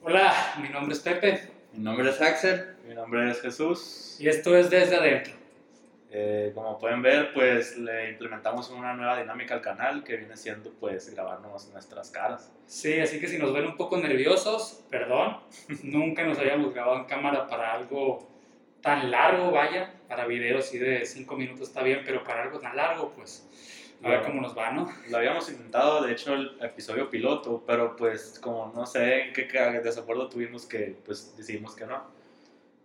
Hola, mi nombre es Pepe Mi nombre es Axel. Mi nombre es Jesús. y esto es Desde Adentro. Eh, como pueden ver, pues le implementamos una nueva dinámica al canal que viene siendo pues grabarnos nuestras caras. Sí, así que si nos ven un poco nerviosos, perdón, nunca nos habíamos grabado en cámara para algo tan largo, vaya, para videos así de 5 minutos está bien, pero para algo tan largo, pues a ver cómo nos va, ¿no? Lo habíamos intentado, de hecho, el episodio piloto, pero pues como no sé en qué desacuerdo tuvimos que pues decidimos que no.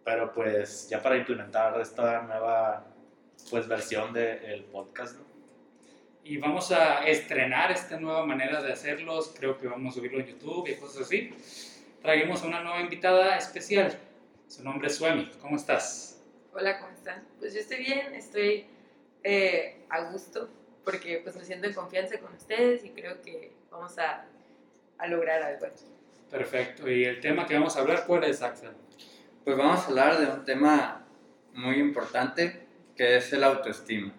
Pero pues ya para implementar esta nueva pues versión del podcast, ¿no? Y vamos a estrenar esta nueva manera de hacerlos, creo que vamos a subirlo en YouTube y cosas así. Traemos a una nueva invitada especial, su nombre es Suemi, ¿cómo estás? Hola, ¿cómo están? Pues yo estoy bien, estoy eh, a gusto porque pues me siento en confianza con ustedes y creo que vamos a, a lograr algo aquí. Perfecto, y el tema que vamos a hablar, ¿cuál es, Axel? Pues vamos a hablar de un tema muy importante que es el autoestima.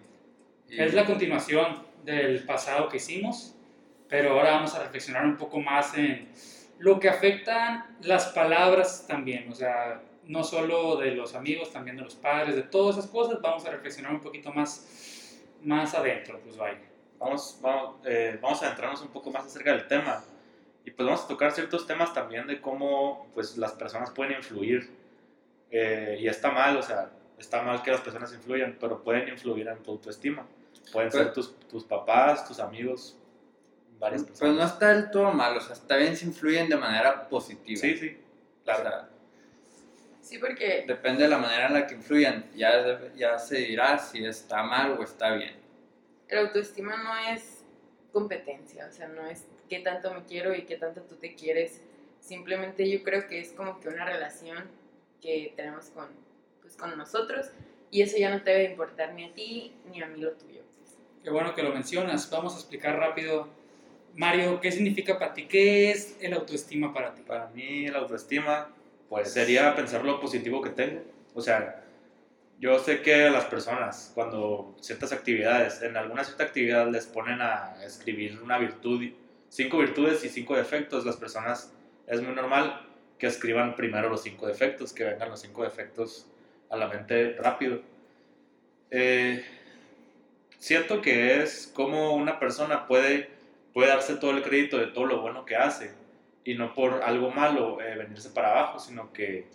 Y- Es la continuación del pasado que hicimos, pero ahora vamos a reflexionar un poco más en lo que afectan las palabras también, o sea, no solo de los amigos, también de los padres, de todas esas cosas, vamos a reflexionar un poquito más, más adentro, pues vaya. Vamos, vamos, eh, vamos a adentrarnos un poco más acerca del tema y pues vamos a tocar ciertos temas también de cómo pues las personas pueden influir eh, y está mal, o sea, está mal que las personas influyan, pero pueden influir en tu autoestima. Pueden ser Pues- tus, tus papás, tus amigos, varias Pues personas. no está del todo mal, o sea, está bien si influyen de manera positiva. Sí, sí, O claro. sea, Sí, porque depende de la manera en la que influyan. Ya, ya se dirá si está mal o está bien. el autoestima no es competencia, o sea, no es qué tanto me quiero y qué tanto tú te quieres. Simplemente yo creo que es como que una relación que tenemos con, pues, con nosotros y eso ya no te debe importar ni a ti ni a mí lo tuyo. Qué bueno que lo mencionas, vamos a explicar rápido. Mario, ¿qué significa para ti? ¿Qué es el autoestima para ti? Para mí la autoestima pues sería pensar lo positivo que tengo. O sea, yo sé que las personas cuando ciertas actividades, en alguna cierta actividad les ponen a escribir una virtud, cinco virtudes y cinco defectos, las personas es muy normal que escriban primero los cinco defectos, que vengan los cinco defectos a la mente rápido. Eh, siento que es como una persona puede, puede darse todo el crédito de todo lo bueno que hace y no por algo malo eh, venirse para abajo, sino que,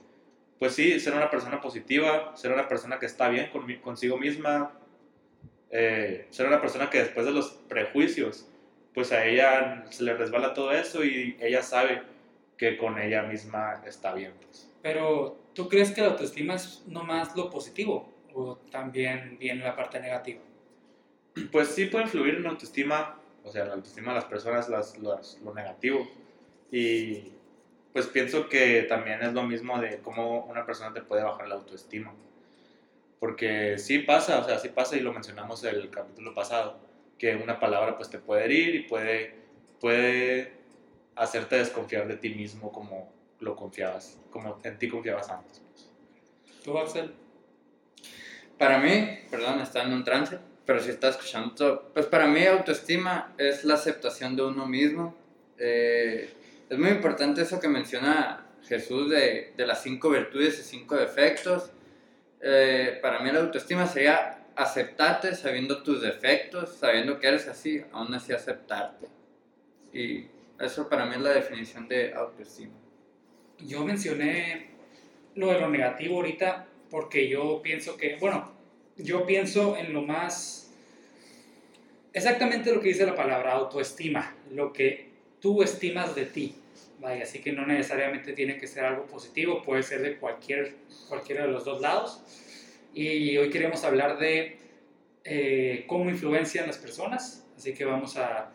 pues sí, ser una persona positiva, ser una persona que está bien con, consigo misma, eh, ser una persona que después de los prejuicios, pues a ella se le resbala todo eso y ella sabe que con ella misma está bien. Pues. Pero, ¿tú crees que la autoestima es nomás lo positivo o también viene la parte negativa? Pues sí puede influir en la autoestima, o sea, la autoestima de las personas, las, las- lo negativo. Y pues pienso que también es lo mismo de cómo una persona te puede bajar la autoestima. Porque sí pasa, o sea, sí pasa y lo mencionamos el capítulo pasado, que una palabra pues te puede herir y puede, puede hacerte desconfiar de ti mismo como lo confiabas, como en ti confiabas antes. pues. ¿Tú, Axel? Para mí, perdón, está en un trance, pero si está escuchando todo, pues para mí autoestima es la aceptación de uno mismo. Eh, es muy importante eso que menciona Jesús de, de las cinco virtudes y cinco defectos. Eh, para mí la autoestima sería aceptarte sabiendo tus defectos, sabiendo que eres así, aún así aceptarte. Y eso para mí es la definición de autoestima. Yo mencioné lo de lo negativo ahorita porque yo pienso que, bueno, yo pienso en lo más, exactamente lo que dice la palabra, autoestima, lo que tú estimas de ti. Vaya, así que no necesariamente tiene que ser algo positivo, puede ser de cualquier, cualquiera de los dos lados. Y hoy queremos hablar de eh, cómo influencian las personas, así que vamos a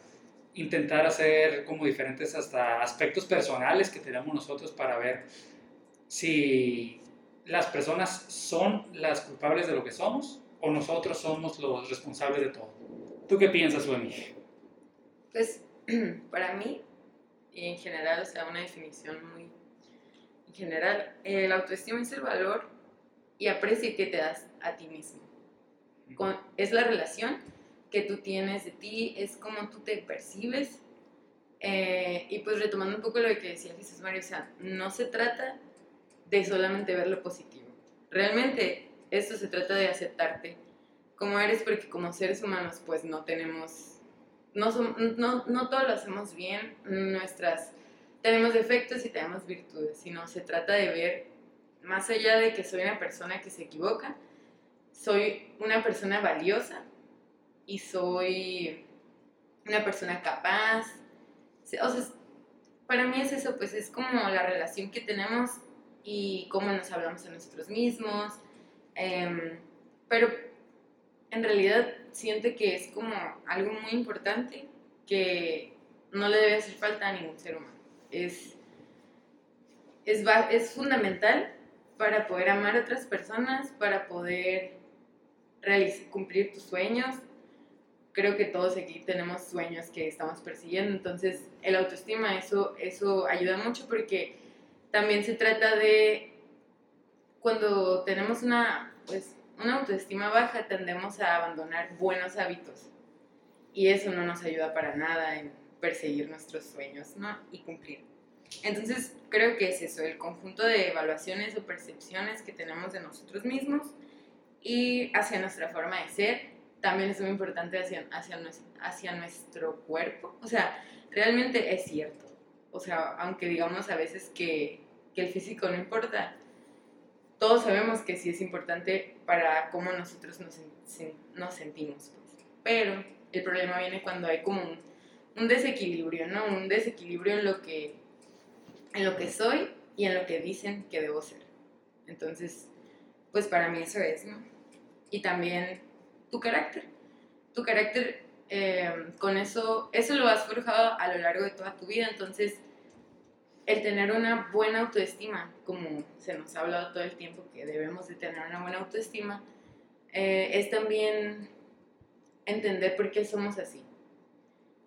intentar hacer como diferentes hasta aspectos personales que tenemos nosotros para ver si las personas son las culpables de lo que somos o nosotros somos los responsables de todo. ¿Tú qué piensas, Suemi? Pues para mí, y en general, o sea, una definición muy en general, el autoestima es el valor y aprecio que te das a ti mismo. Con- es la relación que tú tienes de ti, es como tú te percibes, Eh, y pues retomando un poco lo que decía Jesús Mario, o sea, no se trata de solamente ver lo positivo. Realmente esto se trata de aceptarte como eres porque como seres humanos pues no tenemos, no, no, no todo lo hacemos bien, nuestras, tenemos defectos y tenemos virtudes, sino se trata de ver más allá de que soy una persona que se equivoca, soy una persona valiosa y soy una persona capaz. O sea, para mí es eso, pues es como la relación que tenemos y cómo nos hablamos a nosotros mismos. Em, pero en realidad siento que es como algo muy importante que no le debe hacer falta a ningún ser humano. Es, es, es fundamental para poder amar a otras personas, para poder cumplir tus sueños. Creo que todos aquí tenemos sueños que estamos persiguiendo, entonces el autoestima, eso, eso ayuda mucho porque también se trata de cuando tenemos una, pues, una autoestima baja, tendemos a abandonar buenos hábitos y eso no nos ayuda para nada en perseguir nuestros sueños y cumplir. Entonces creo que es eso, el conjunto de evaluaciones o percepciones que tenemos de nosotros mismos y hacia nuestra forma de ser, también es muy importante hacia, hacia, hacia nuestro cuerpo. O sea, realmente es cierto. O sea, aunque digamos a veces que, que el físico no importa, todos sabemos que sí es importante para cómo nosotros nos, nos sentimos. Pues. Pero el problema viene cuando hay como un, un desequilibrio, ¿no? Un desequilibrio en lo que en lo que soy y en lo que dicen que debo ser. Entonces, pues para mí eso es, ¿no? Y también tu carácter. Tu carácter, eh, con eso, eso lo has forjado a lo largo de toda tu vida, entonces el tener una buena autoestima, como se nos ha hablado todo el tiempo que debemos de tener una buena autoestima, eh, es también entender por qué somos así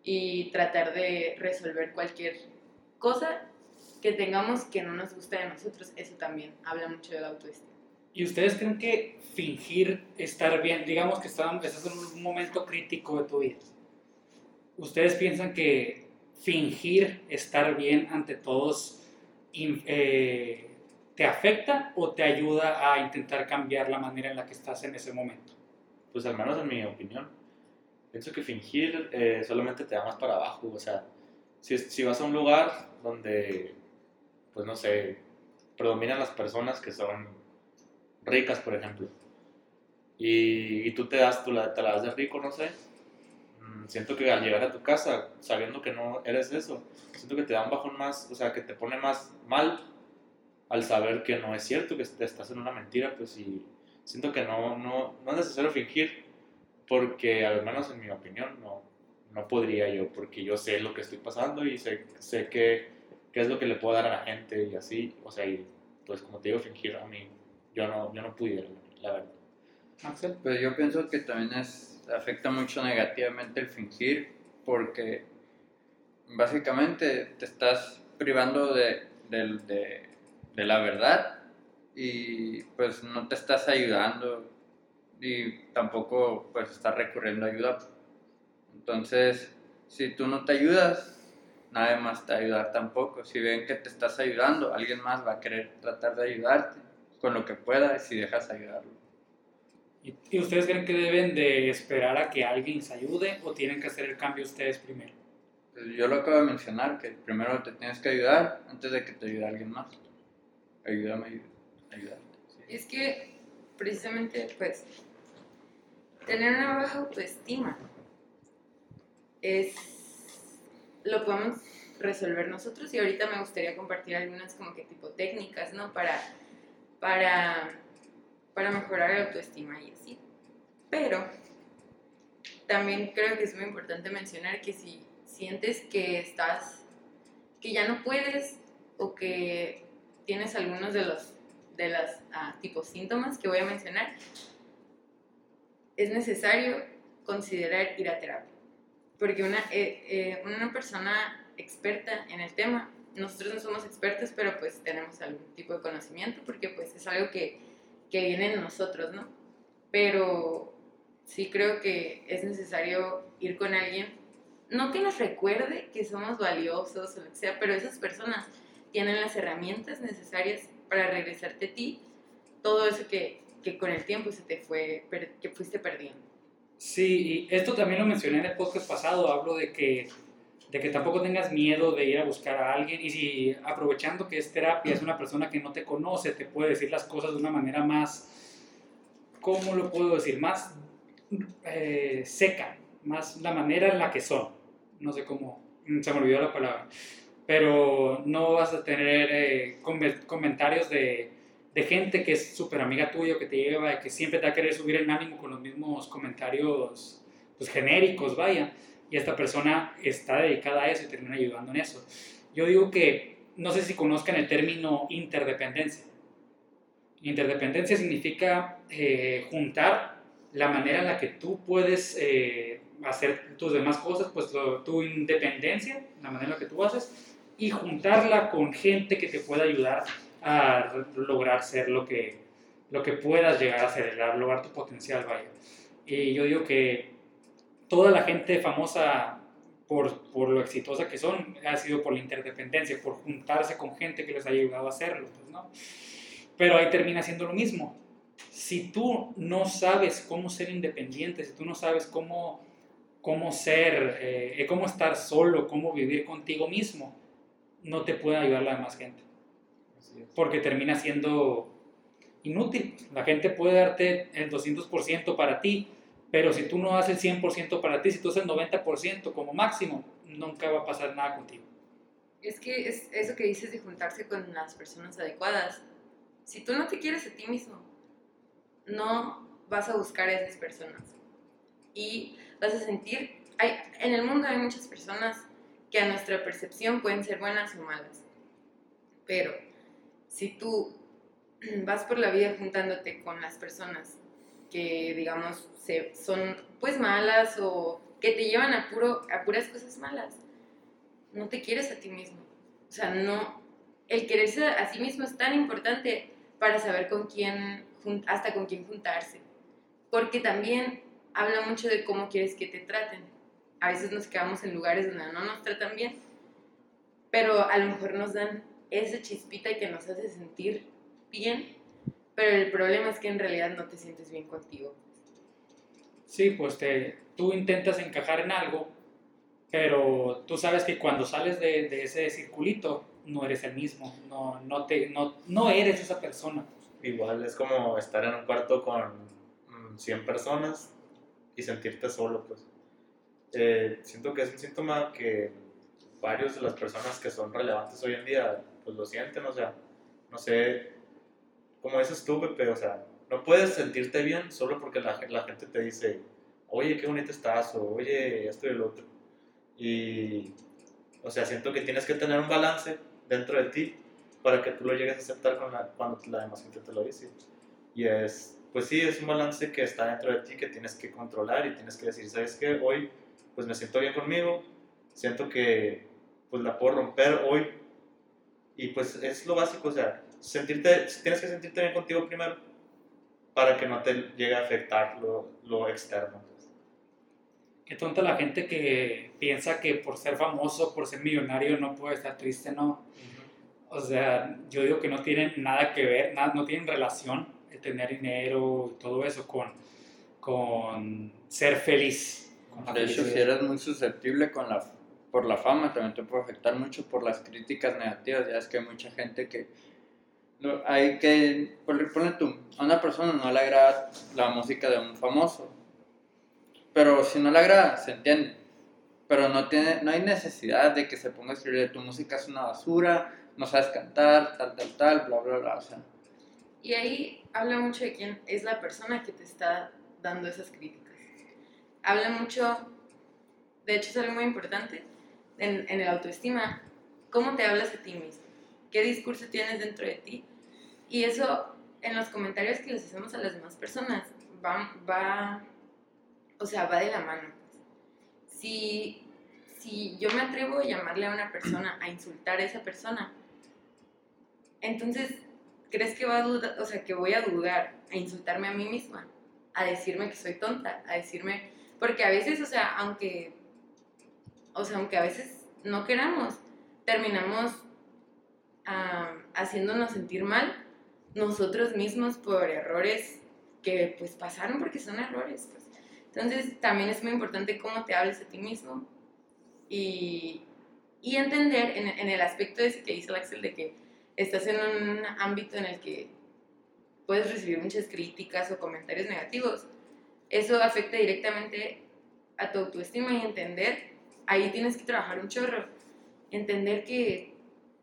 y tratar de resolver cualquier cosa que tengamos que no nos gusta de nosotros, eso también habla mucho de la autoestima. ¿Y ustedes creen que fingir estar bien, digamos que estás en un momento crítico de tu vida, ¿ustedes piensan que fingir estar bien ante todos eh, te afecta o te ayuda a intentar cambiar la manera en la que estás en ese momento? Pues al menos en mi opinión, pienso que fingir eh, solamente te da más para abajo, o sea, si, si vas a un lugar donde pues no sé, predominan las personas que son ricas, por ejemplo. Y, tú te das, tú la, la das de rico, no sé. Siento que al llegar a tu casa, sabiendo que no eres eso, siento que te da un bajón más, o sea, que te pone más mal al saber que no es cierto, que estás en una mentira, pues y siento que no, no, no es necesario fingir, porque al menos en mi opinión no, no podría yo, porque yo sé lo que estoy pasando y sé, sé que qué es lo que le puedo dar a la gente y así, o sea, y pues como te digo, fingir a mí, yo no, yo no pudiera, la verdad. Axel, pues yo pienso que también es, afecta mucho negativamente el fingir porque básicamente te estás privando de, la verdad y pues no te estás ayudando y tampoco pues estás recurriendo a ayuda. Entonces, si tú no te ayudas, nadie más te va ayudar tampoco. Si ven que te estás ayudando, alguien más va a querer tratar de ayudarte con lo que pueda si dejas ayudarlo. ¿Y ustedes creen que deben de esperar a que alguien se ayude o tienen que hacer el cambio ustedes primero? Pues yo lo acabo de mencionar, que primero te tienes que ayudar antes de que te ayude alguien más. Ayúdame a ayudarte. Es que precisamente, pues, tener una baja autoestima es lo podemos resolver nosotros y ahorita me gustaría compartir algunas como que tipo técnicas, ¿no? Para, para, para mejorar la autoestima y así. Pero también creo que es muy importante mencionar que si sientes que estás, que ya no puedes o que tienes algunos de los de los ah, tipos síntomas que voy a mencionar, es necesario considerar ir a terapia porque una, eh, eh, una persona experta en el tema, nosotros no somos expertos, pero pues tenemos algún tipo de conocimiento, porque pues es algo que, que viene en nosotros, ¿no? Pero sí creo que es necesario ir con alguien no que nos recuerde que somos valiosos o lo que sea, pero esas personas tienen las herramientas necesarias para regresarte a ti todo eso que, que con el tiempo se te fue, que fuiste perdiendo. Sí, y esto también lo mencioné en el podcast pasado, hablo de que, de que tampoco tengas miedo de ir a buscar a alguien y si aprovechando que es terapia, es una persona que no te conoce, te puede decir las cosas de una manera más, ¿cómo lo puedo decir? Más eh, seca, más la manera en la que son. No sé cómo, mm, se me olvidó la palabra. Pero no vas a tener eh, com- comentarios de, de gente que es súper amiga tuya, que te lleva, que siempre te va a querer subir el ánimo con los mismos comentarios pues, genéricos, vaya. Y esta persona está dedicada a eso y termina ayudando en eso. Yo digo que, no sé si conozcan el término interdependencia. Interdependencia significa eh, juntar la manera en la que tú puedes eh, hacer tus demás cosas, pues lo- tu independencia, la manera en la que tú haces, y juntarla con gente que te pueda ayudar a lograr ser lo que, lo que puedas llegar a ser, a lograr tu potencial, vaya. Y yo digo que toda la gente famosa, por, por lo exitosa que son, ha sido por la interdependencia, por juntarse con gente que les haya ayudado a hacerlo, pues, ¿no? Pero ahí termina siendo lo mismo. Si tú no sabes cómo ser independiente, si tú no sabes cómo, cómo ser, eh, cómo estar solo, cómo vivir contigo mismo, no te puede ayudar la demás gente porque termina siendo inútil. La gente puede darte el 200% para ti, pero si tú no el 100% para ti, si tú haces el 90% como máximo, nunca va a pasar nada contigo. Es que es eso que dices de juntarse con las personas adecuadas. Si tú no te quieres a ti mismo, no vas a buscar a esas personas. Y vas a sentir, hay, en el mundo hay muchas personas que a nuestra percepción pueden ser buenas o malas. Pero si tú vas por la vida juntándote con las personas que, digamos, se, son pues malas o que te llevan a, puro, a puras cosas malas, no te quieres a ti mismo. O sea, no, el quererse a sí mismo es tan importante para saber con quién, hasta con quién juntarse. Porque también habla mucho de cómo quieres que te traten. A veces nos quedamos en lugares donde no nos tratan bien, pero a lo mejor nos dan esa chispita que nos hace sentir bien, pero el problema es que en realidad no te sientes bien contigo. Sí, pues te, tú intentas encajar en algo, pero tú sabes que cuando sales de, de ese circulito, no eres el mismo, no, no, te, no, no eres esa persona. Igual es como estar en un cuarto con mm, 100 personas y sentirte solo, pues. Eh, siento que es un síntoma que varios de las personas que son relevantes hoy en día, pues lo sienten, o sea, no sé, como dices tú, Pepe, o sea, no puedes sentirte bien solo porque la, la gente te dice, oye, qué bonita estás, o oye, esto y el otro. Y, o sea, siento que tienes que tener un balance dentro de ti para que tú lo llegues a aceptar cuando la demás gente te lo dice. Y es, pues sí, es un balance que está dentro de ti que tienes que controlar y tienes que decir, ¿sabes qué? Hoy, pues me siento bien conmigo, siento que, pues la puedo romper hoy. Y pues es lo básico, o sea, sentirte, tienes que sentirte bien contigo primero para que no te llegue a afectar lo, lo externo. Qué tonta la gente que piensa que por ser famoso, por ser millonario, no puede estar triste, no. O sea, yo digo que no tienen nada que ver, nada, no tienen relación el tener dinero y todo eso con, con ser feliz. con De hecho, si eres muy susceptible con la, por la fama, también te puede afectar mucho por las críticas negativas. Ya es que hay mucha gente que. Hay que. Ponle tú, a una persona no le agrada la música de un famoso. Pero si no le agrada, se entiende. Pero no, tiene, no hay necesidad de que se ponga a escribir tu música es una basura, no sabes cantar, tal, tal, tal, bla, bla, bla. O sea, Y ahí habla mucho de quién es la persona que te está dando esas críticas. Habla mucho, de hecho es algo muy importante, en, en el autoestima, cómo te hablas a ti mismo, qué discurso tienes dentro de ti. Y eso en los comentarios que les hacemos a las demás personas va, va o sea, va de la mano. Si, si yo me atrevo a llamarle a una persona, a insultar a esa persona, entonces ¿crees que va a dudar, o sea, que voy a dudar a insultarme a mí misma? A decirme que soy tonta, a decirme, porque a veces, o sea, aunque o sea, aunque a veces no queramos, terminamos ah, haciéndonos sentir mal nosotros mismos por errores que pues pasaron porque son errores. Pues. Entonces también es muy importante cómo te hables a ti mismo y, y entender en, en, el aspecto ese que dice el Axel de que estás en un ámbito en el que puedes recibir muchas críticas o comentarios negativos. Eso afecta directamente a tu autoestima y entender, ahí tienes que trabajar un chorro, entender que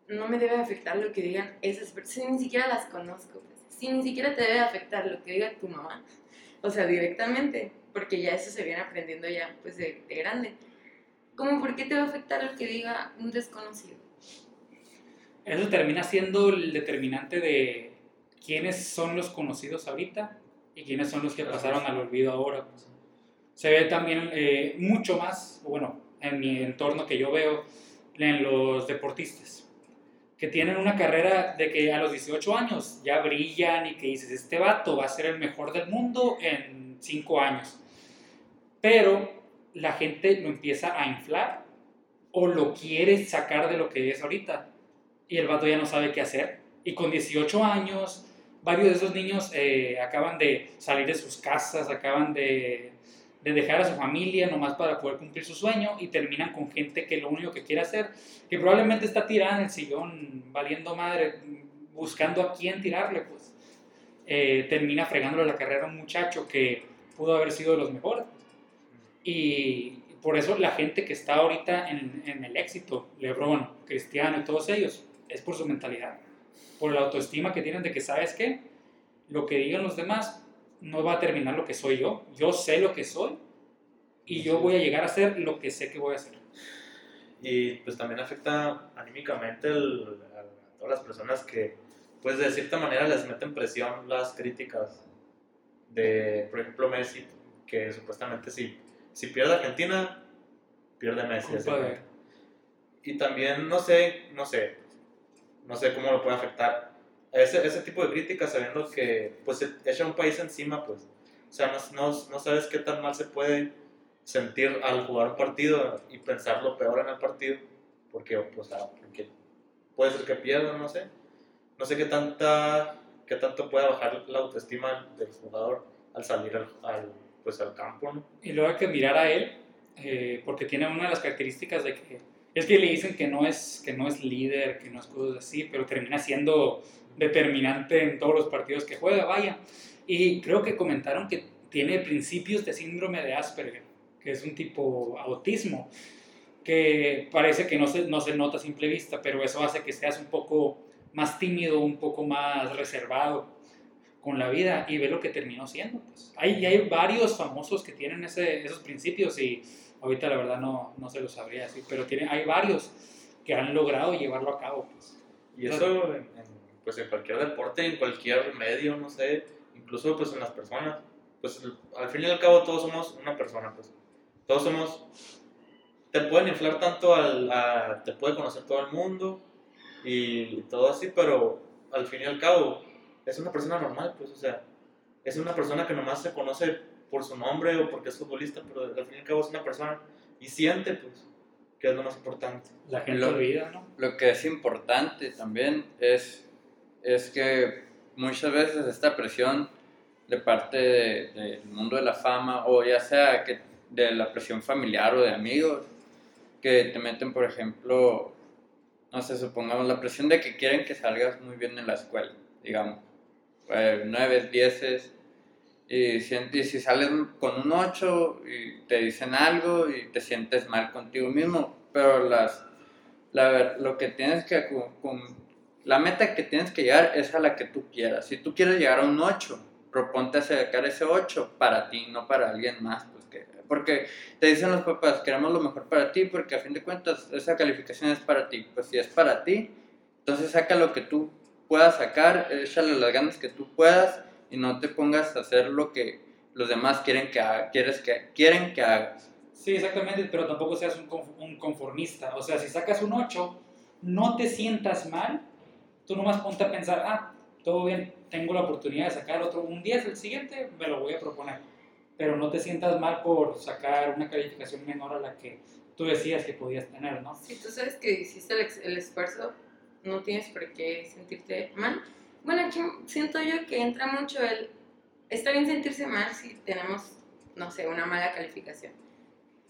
no me debe afectar lo que digan esas personas, si ni siquiera las conozco, pues. si ni siquiera te debe afectar lo que diga tu mamá, o sea, directamente, porque ya eso se viene aprendiendo ya pues de, de grande. ¿Cómo por qué te va a afectar lo que diga un desconocido? Eso termina siendo el determinante de quiénes son los conocidos ahorita y quiénes son los que pasaron al olvido ahora. Pues. Se ve también eh, mucho más, bueno, en mi entorno que yo veo, en los deportistas, que tienen una carrera de que a los 18 años ya brillan y que dices, este vato va a ser el mejor del mundo en 5 años. Pero la gente lo empieza a inflar o lo quiere sacar de lo que es ahorita y el vato ya no sabe qué hacer. Y con 18 años, varios de esos niños eh, acaban de salir de sus casas, acaban de, de, dejar a su familia nomás para poder cumplir su sueño y terminan con gente que lo único que quiere hacer, que probablemente está tirada en el sillón, valiendo madre, buscando a quién tirarle, pues. Eh, termina fregándole la carrera a un muchacho que pudo haber sido de los mejores. Y por eso la gente que está ahorita en, el éxito, Lebron, Cristiano y todos ellos, es por su mentalidad, por la autoestima que tienen de que, ¿sabes qué? Lo que digan los demás no va a terminar lo que soy yo. Yo sé lo que soy y yo voy a llegar a ser lo que sé que voy a ser. Y pues también afecta anímicamente a todas las personas que, pues de cierta manera les meten presión las críticas de, por ejemplo, Messi, que supuestamente si, si pierde Argentina, pierde Messi. Y también, no sé, no sé, no sé cómo lo puede afectar. Ese, ese tipo de críticas, sabiendo que pues echa un país encima, pues, o sea, no, no, no, sabes qué tan mal se puede sentir al jugar un partido y pensar lo peor en el partido, porque, pues, ah, porque puede ser que pierda, no sé. No sé qué, tanta, qué tanto puede bajar la autoestima del jugador al salir al, pues, al campo. ¿no? Y luego hay que mirar a él, eh, porque tiene una de las características de que es que le dicen que no es, que no es líder, que no es cosas así, pero termina siendo determinante en todos los partidos que juega, vaya. Y creo que comentaron que tiene principios de síndrome de Asperger, que es un tipo autismo, que parece que no se, no se nota a simple vista, pero eso hace que seas un poco más tímido, un poco más reservado con la vida y ve lo que terminó siendo. Pues. Hay, hay varios famosos que tienen ese, esos principios y Ahorita la verdad no, no se lo sabría decir, pero tiene, hay varios que han logrado llevarlo a cabo. Pues. Y eso en, pues en cualquier deporte, en cualquier medio, no sé, incluso pues en las personas. Pues al fin y al cabo todos somos una persona, pues. Todos somos... Te pueden inflar tanto al... A, te puede conocer todo el mundo y todo así, pero al fin y al cabo es una persona normal, pues, o sea, es una persona que nomás se conoce por su nombre o porque es futbolista, pero al fin y al cabo es una persona y siente, pues, que es lo más importante. La gente lo, olvida, ¿no? Lo que es importante también es, es que muchas veces esta presión de parte del mundo de la fama, o ya sea que de la presión familiar o de amigos, que te meten, por ejemplo, no sé, supongamos la presión de que quieren que salgas muy bien en la escuela, digamos, eh, nueve, dieces, y si, si sales con un 8 y te dicen algo y te sientes mal contigo mismo, pero las, la, lo que tienes que, con, la meta que tienes que llegar es a la que tú quieras. Si tú quieres llegar a un 8, proponte sacar ese 8 para ti, no para alguien más. Pues que, porque te dicen los papás, queremos lo mejor para ti, porque a fin de cuentas esa calificación es para ti. Pues si es para ti, entonces saca lo que tú puedas sacar, échale las ganas que tú puedas y no te pongas a hacer lo que los demás quieren que, quieres que, quieren que hagas. Sí, exactamente, pero tampoco seas un, conformista. O sea, si sacas un 8, no te sientas mal, tú nomás ponte a pensar, ah, todo bien, tengo la oportunidad de sacar otro, un 10, el siguiente me lo voy a proponer. Pero no te sientas mal por sacar una calificación menor a la que tú decías que podías tener, ¿no? Si tú sabes que hiciste el, ex- el esfuerzo, no tienes por qué sentirte mal. Bueno, aquí siento yo que entra mucho el... Está bien sentirse mal si tenemos, no sé, una mala calificación.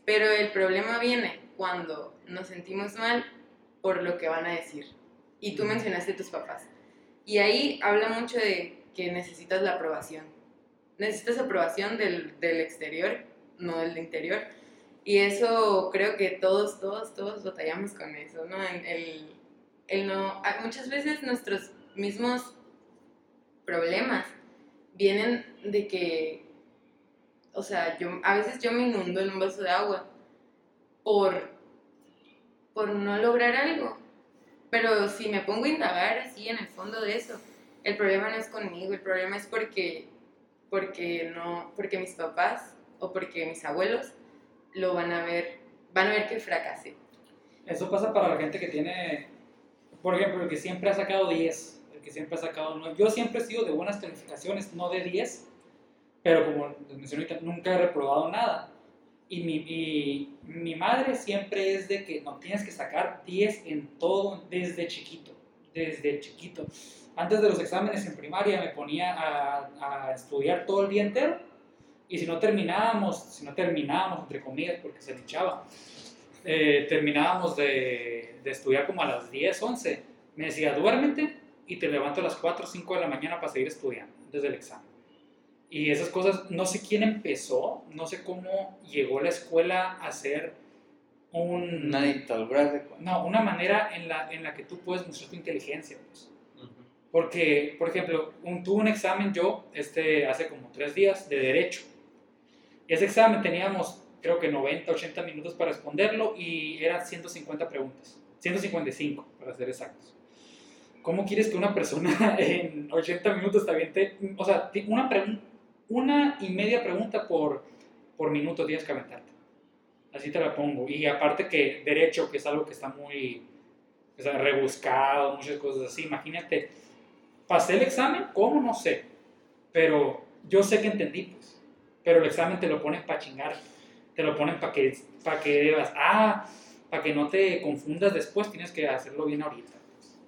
Pero el problema viene cuando nos sentimos mal por lo que van a decir. Y tú mencionaste tus papás. Y ahí habla mucho de que necesitas la aprobación. Necesitas aprobación del, del exterior, no del interior. Y eso creo que todos, todos, todos batallamos con eso, ¿no? El, el no, a- muchas veces nuestros mismos problemas vienen de que, o sea, yo, a veces yo me inundo en un vaso de agua por, por no lograr algo. Pero si me pongo a indagar así en el fondo de eso, el problema no es conmigo, el problema es porque, porque, no, porque mis papás o porque mis abuelos lo van a ver, van a ver que fracasé. Eso pasa para la gente que tiene, por ejemplo, que siempre ha sacado 10, el que siempre ha sacado 9. Yo siempre he sido de buenas calificaciones, no de 10, pero como les mencioné ahorita, nunca he reprobado nada. Y mi, y mi madre siempre es de que no tienes que sacar 10 en todo desde chiquito, desde chiquito. Antes de los exámenes en primaria me ponía a, a estudiar todo el día entero y si no terminábamos, si no terminábamos, entre comillas, porque se luchaba, eh, terminábamos de, de estudiar como a las 10, 11. Me decía, duérmete y te levanto a las 4 o 5 de la mañana para seguir estudiando desde el examen. Y esas cosas, no sé quién empezó, no sé cómo llegó la escuela a ser un... Una dictadura. No, una manera en la, en la que tú puedes mostrar tu inteligencia. Pues. Porque, por ejemplo, un, tuve un examen yo este, hace como tres días de derecho. Y ese examen teníamos, creo que 90, 80 minutos para responderlo y eran 150 preguntas. 155, para ser exactos. ¿Cómo quieres que una persona en 80 minutos te aviente? O sea, una, una y media pregunta por, por minuto tienes que aventarte. Así te la pongo. Y aparte que derecho, que es algo que está muy rebuscado, muchas cosas así. Imagínate, pasé el examen, ¿cómo? No sé. Pero yo sé que entendí, pues. Pero el examen te lo ponen para chingar. Te lo ponen para que, para que debas, ah, para que no te confundas después, tienes que hacerlo bien ahorita.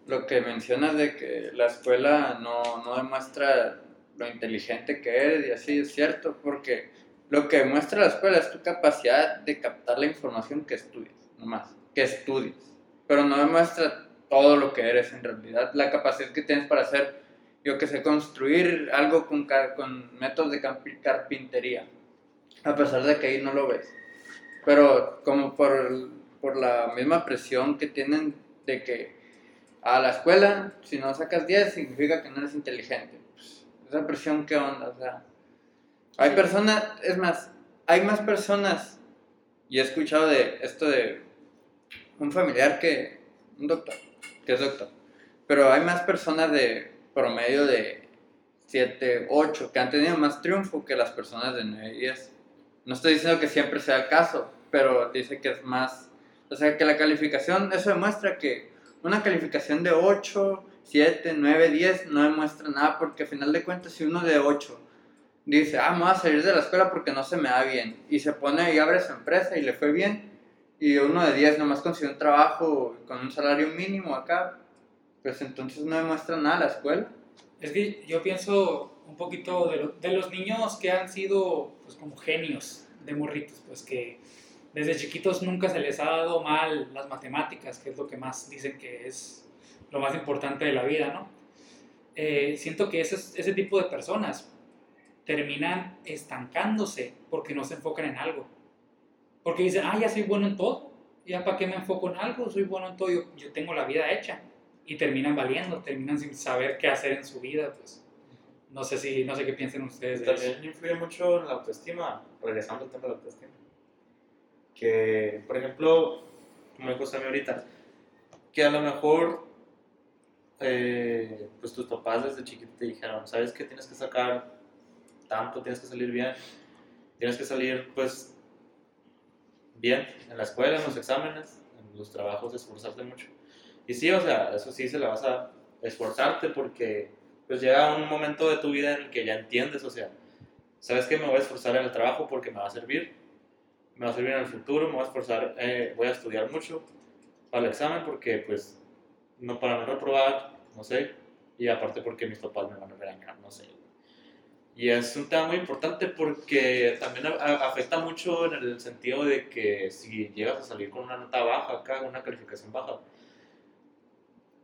Lo que mencionas de que la escuela no, no demuestra lo inteligente que eres y así es cierto, porque lo que demuestra la escuela es tu capacidad de captar la información que estudias, nomás, que estudies, pero no demuestra todo lo que eres en realidad, la capacidad que tienes para hacer, yo que sé, construir algo con, con métodos de carpintería, a pesar de que ahí no lo ves. Pero como por, por la misma presión que tienen de que a la escuela, si no sacas 10, significa que no eres inteligente. Pues, esa presión, ¿qué onda? O sea, hay Sí. personas, es más, hay más personas, y he escuchado de esto de un familiar que, un doctor, que es doctor, pero hay más personas de promedio de 7, 8, que han tenido más triunfo que las personas de 9 y 10. No estoy diciendo que siempre sea el caso, pero dice que es más, o sea, que la calificación, eso demuestra que una calificación de 8, 7, 9, 10 no demuestra nada porque al final de cuentas si uno de 8 dice, ah, me voy a salir de la escuela porque no se me da bien y se pone y abre su empresa y le fue bien y uno de 10 nomás consiguió un trabajo con un salario mínimo acá, pues entonces no demuestra nada la escuela. Es que yo pienso un poquito de, lo- de los niños que han sido pues como genios de morritos, pues que desde chiquitos nunca se les ha dado mal las matemáticas, que es lo que más dicen que es lo más importante de la vida, ¿no? Eh, siento que ese, ese tipo de personas terminan estancándose porque no se enfocan en algo. Porque dicen, ah, ya soy bueno en todo, ya para qué me enfoco en algo, soy bueno en todo, yo, yo tengo la vida hecha. Y terminan valiendo, terminan sin saber qué hacer en su vida, pues. No sé si, no sé qué piensen ustedes de eso. También influye mucho en la autoestima, regresando al tema de la autoestima. Que, por ejemplo, como dijo Sammy ahorita, que a lo mejor eh, pues tus papás desde chiquito te dijeron, sabes que tienes que sacar tanto, tienes que salir bien, tienes que salir pues bien en la escuela, en los exámenes, en los trabajos, esforzarte mucho. Y sí, o sea, eso sí se la vas a esforzarte porque pues llega un momento de tu vida en el que ya entiendes, o sea, sabes que me voy a esforzar en el trabajo porque me va a servir, me va a servir en el futuro, me voy a esforzar, eh, voy a estudiar mucho para el examen porque pues no para no reprobar, no sé, y aparte porque mis papás me van a regañar, no sé. Y es un tema muy importante porque también a- a- afecta mucho en el sentido de que si llegas a salir con una nota baja acá, una calificación baja,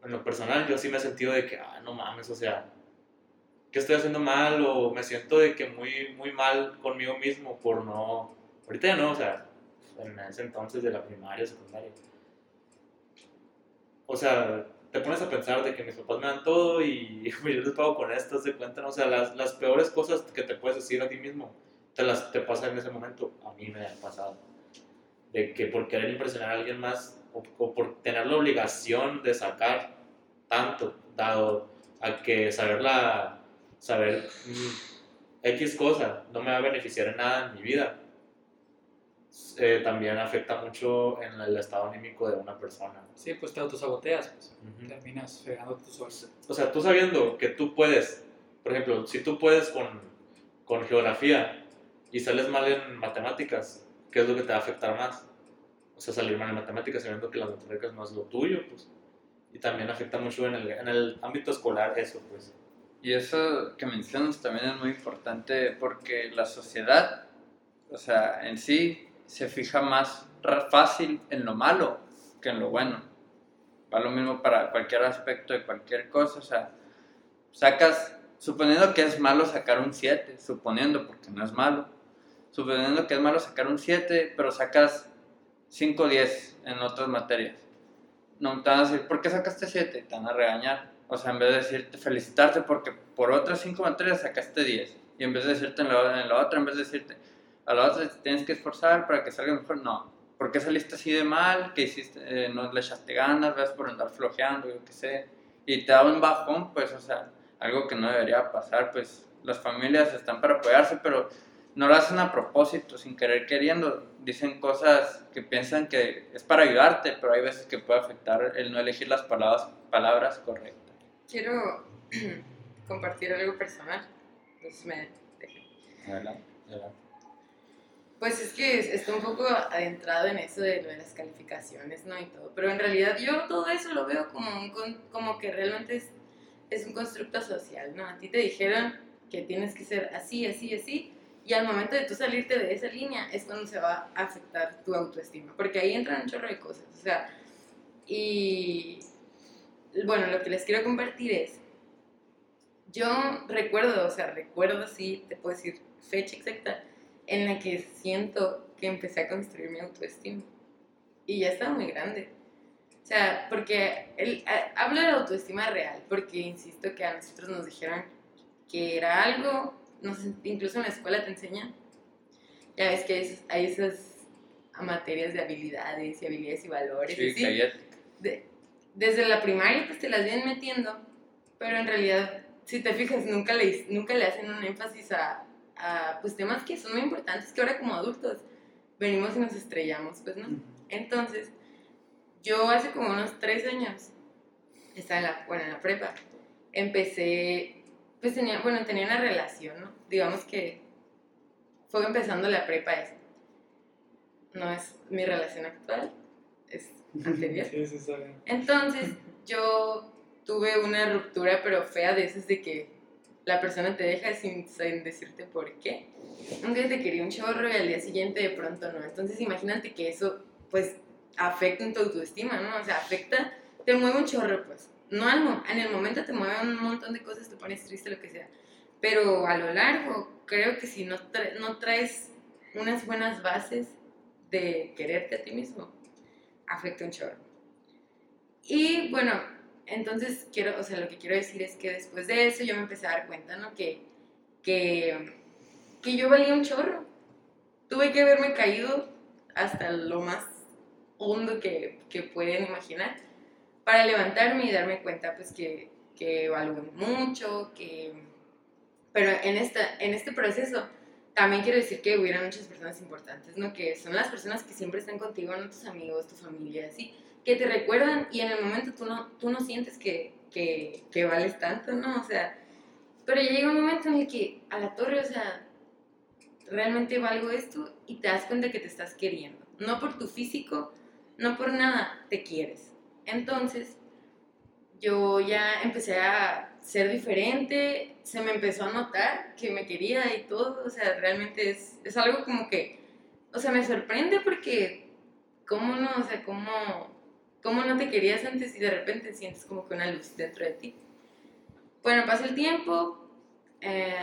en lo personal yo sí me he sentido de que, ah, no mames, o sea, ¿qué estoy haciendo mal? O me siento de que muy, muy mal conmigo mismo por no, ahorita ya no, o sea, en ese entonces de la primaria, secundaria. O sea, te pones a pensar de que mis papás me dan todo y yo les pago con esto, se cuentan, o sea, las, las peores cosas que te puedes decir a ti mismo, te las te pasan en ese momento, a mí me ha pasado. De que por querer impresionar a alguien más o, o por tener la obligación de sacar tanto, dado a que saber la, saber mm, X cosa no me va a beneficiar en nada en mi vida, eh, también afecta mucho en el estado anímico de una persona. Sí, pues te autosaboteas, pues Ujú. terminas fregando tu solo. O sea, tú sabiendo que tú puedes, por ejemplo, si tú puedes con, con geografía y sales mal en matemáticas, ¿qué es lo que te va a afectar más? O sea, salir mal en matemáticas sabiendo que las matemáticas no es lo tuyo, pues. Y también afecta mucho en el, en el ámbito escolar eso, pues. Y eso que mencionas también es muy importante porque la sociedad, o sea, en sí se fija más fácil en lo malo que en lo bueno. Va lo mismo para cualquier aspecto de cualquier cosa, sacas, suponiendo que es malo sacar un 7, suponiendo, porque no es malo, suponiendo que es malo sacar un 7, pero sacas 5 o 10 en otras materias. No te van a decir, ¿por qué sacaste 7? Te van a regañar. O sea, en vez de decirte, felicitarte porque por otras 5 materias sacaste 10. Y en vez de decirte en la, en la otra, en vez de decirte, a la otra te tienes que esforzar para que salga mejor, no. ¿Por qué saliste así de mal? ¿Qué hiciste? Eh, no le echaste ganas, ves por andar flojeando, yo qué sé. Y te da un bajón, pues, o sea, algo que no debería pasar, pues las familias están para apoyarse, pero no lo hacen a propósito, sin querer queriendo. Dicen cosas que piensan que es para ayudarte, pero hay veces que puede afectar el no elegir las palabras, palabras correctas. Quiero compartir algo personal. Entonces me dejen. Adelante. Pues es que es- está un poco adentrado en eso de lo de las calificaciones, ¿no? Y todo. Pero en realidad yo todo eso lo veo como, un como que realmente es, es un constructo social, ¿no? A ti te dijeron que tienes que ser así, así, así. Y al momento de tú salirte de esa línea es cuando se va a afectar tu autoestima. Porque ahí entran un chorro de cosas. O sea, y bueno, lo que les quiero compartir es, yo recuerdo, o sea, recuerdo, sí, te puedo decir fecha exacta, en la que siento que empecé a construir mi autoestima. Y ya estaba muy grande. O sea, porque el, a- hablo de la autoestima real, porque insisto que a nosotros nos dijeron que era algo, nos, incluso en la escuela te enseñan, ya ves que hay esas, hay esas materias de habilidades y habilidades y valores. Sí, así cállate. de- desde la primaria pues te las vienen metiendo, pero en realidad, si te fijas, nunca le, nunca le hacen un énfasis a, a, pues, temas que son muy importantes, que ahora como adultos venimos y nos estrellamos, pues, ¿no? Entonces, yo hace como unos tres años, estaba en la, bueno, en la prepa, empecé, pues tenía, bueno, tenía una relación, ¿no? Digamos que fue empezando la prepa esa. No es mi relación actual, es anterior. Sí, bien. Entonces, yo tuve una ruptura, pero fea de esas de que la persona te deja sin, sin decirte por qué. Un día te quería un chorro y al día siguiente de pronto no. Entonces, imagínate que eso, pues, afecta en tu autoestima, ¿no? O sea, afecta, te mueve un chorro, pues. No al en el momento te mueven un montón de cosas, te pones triste, lo que sea. Pero a lo largo, creo que si no, tra- no traes unas buenas bases de quererte a ti mismo, afecta un chorro. Y bueno, entonces quiero, o sea, lo que quiero decir es que después de eso yo me empecé a dar cuenta, ¿no? Que, que, que yo valía un chorro. Tuve que haberme caído hasta lo más hondo que, que pueden imaginar para levantarme y darme cuenta, pues, que, que valgo mucho, que... Pero en, esta, en este proceso también quiero decir que hubieron muchas personas importantes, ¿no? Que son las personas que siempre están contigo, ¿no? Tus amigos, tu familia, así que te recuerdan y en el momento tú no, tú no sientes que, que, que vales tanto, ¿no? O sea, pero llega un momento en el que a la torre, o sea, realmente valgo esto y te das cuenta que te estás queriendo. No por tu físico, no por nada, te quieres. Entonces, yo ya empecé a ser diferente, se me empezó a notar que me quería y todo, o sea, realmente es, es algo como que, o sea, me sorprende porque, ¿cómo no? O sea, ¿cómo, ¿cómo no te querías antes y de repente sientes como que una luz dentro de ti? Bueno, pasa el tiempo eh,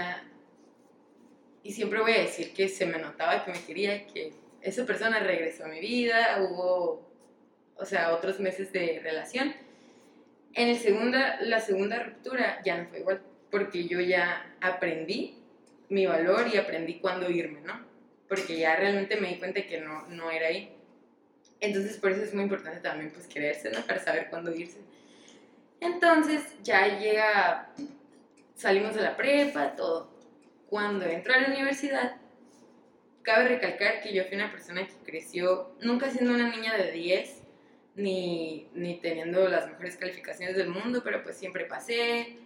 y siempre voy a decir que se me notaba que me quería, que esa persona regresó a mi vida, hubo, o sea, otros meses de relación. En el segunda, la segunda ruptura ya no fue igual, porque yo ya aprendí mi valor y aprendí cuándo irme, ¿no? Porque ya realmente me di cuenta que no, no era ahí. Entonces, por eso es muy importante también, pues, quererse, ¿no? Para saber cuándo irse. Entonces ya llega, salimos de la prepa, todo. Cuando entro a la universidad, cabe recalcar que yo fui una persona que creció nunca siendo una niña de 10, ni, ni teniendo las mejores calificaciones del mundo, pero pues siempre pasé,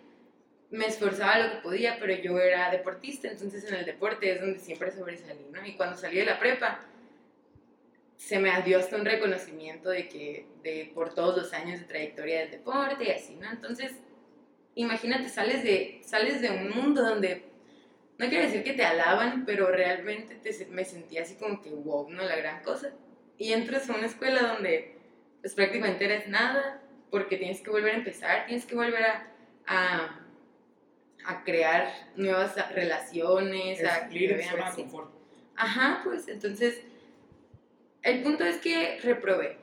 me esforzaba lo que podía, pero yo era deportista, entonces en el deporte es donde siempre sobresalí, ¿no? Y cuando salí de la prepa, se me dio hasta un reconocimiento de que, de, por todos los años de trayectoria del deporte y así, ¿no? Entonces, imagínate, sales de, sales de un mundo donde, no quiero decir que te alaban, pero realmente te, me sentía así como que, wow, no la gran cosa. Y entras a una escuela donde, pues prácticamente eres nada, porque tienes que volver a empezar, tienes que volver a, a, a crear nuevas relaciones, Es a... de vean zona de confort. Ajá, pues entonces el punto es que reprobé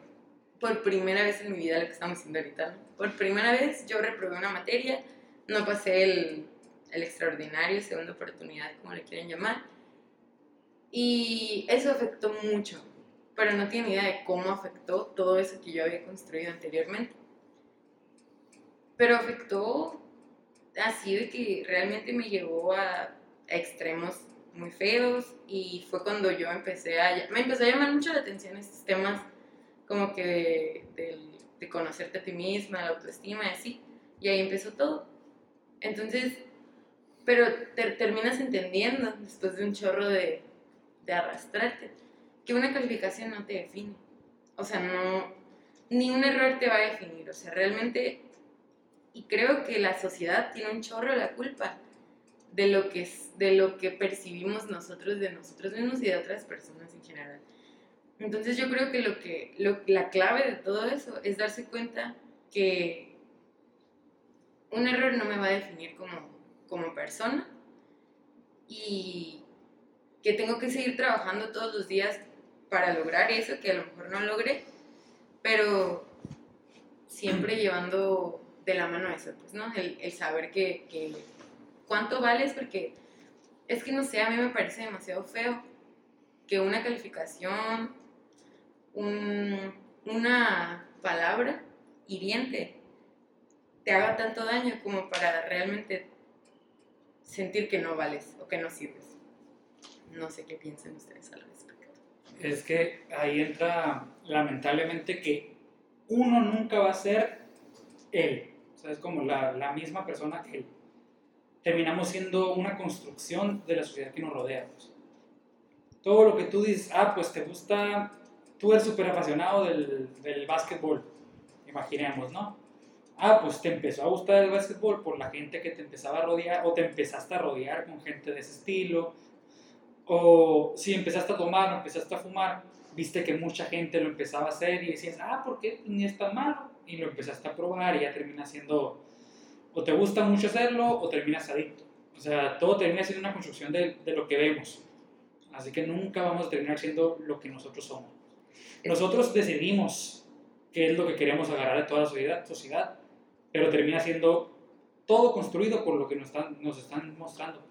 por primera vez en mi vida lo que estamos haciendo ahorita. ¿no? Por primera vez yo reprobé una materia, no pasé el, extraordinario, segunda oportunidad, como le quieren llamar. Y eso afectó mucho, pero no tiene idea de cómo afectó todo eso que yo había construido anteriormente. Pero afectó así de que realmente me llevó a extremos muy feos y fue cuando yo empecé a... Me empezó a llamar mucho la atención estos temas como que de, conocerte a ti misma, la autoestima y así. Y ahí empezó todo. Entonces, pero te- terminas entendiendo después de un chorro de, de arrastrarte que una calificación no te define. O sea, no... Ni un error te va a definir. O sea, realmente... Y creo que la sociedad tiene un chorro de la culpa de lo que es, de lo que percibimos nosotros de nosotros mismos y de otras personas en general. Entonces yo creo que lo que lo- la clave de todo eso es darse cuenta que un error no me va a definir como, como persona y que tengo que seguir trabajando todos los días para lograr eso que a lo mejor no logré, pero siempre llevando de la mano eso, pues, ¿no? El, el saber que, que cuánto vales, porque es que no sé, a mí me parece demasiado feo que una calificación, un- una palabra hiriente te haga tanto daño como para realmente sentir que no vales o que no sirves. No sé qué piensan ustedes al respecto. Es que ahí entra lamentablemente que uno nunca va a ser él. O sea, es como la, la misma persona él. Terminamos siendo una construcción de la sociedad que nos rodea. pues. Todo lo que tú dices, ah, pues te gusta, tú eres súper apasionado del, del básquetbol, imaginemos, ¿no? Ah, pues te empezó a gustar el básquetbol por la gente que te empezaba a rodear, o te empezaste a rodear con gente de ese estilo, o si empezaste a tomar o empezaste a fumar, viste que mucha gente lo empezaba a hacer y decías, ah, ¿por qué? Ni es tan malo. Y lo empezaste a probar y ya termina siendo, o te gusta mucho hacerlo o terminas adicto. O sea, todo termina siendo una construcción de, de lo que vemos. Así que nunca vamos a terminar siendo lo que nosotros somos. Nosotros decidimos qué es lo que queremos agarrar de toda la sociedad, sociedad pero termina siendo todo construido por lo que nos están, nos están mostrando.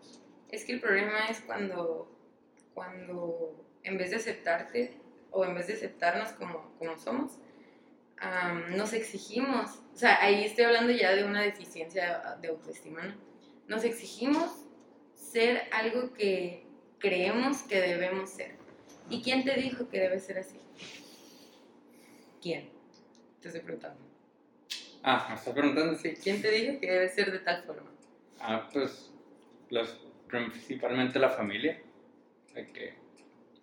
Es que el problema es cuando, cuando en vez de aceptarte o en vez de aceptarnos como, como somos, am, nos exigimos, o sea, ahí estoy hablando ya de una deficiencia de autoestima, ¿no? Nos exigimos ser algo que creemos que debemos ser. ¿Y quién te dijo que debe ser así? ¿Quién? Te estoy preguntando. Ah, me estás preguntando, sí. ¿Quién te dijo que debe ser de tal forma? Ah, pues, los, principalmente la familia. que,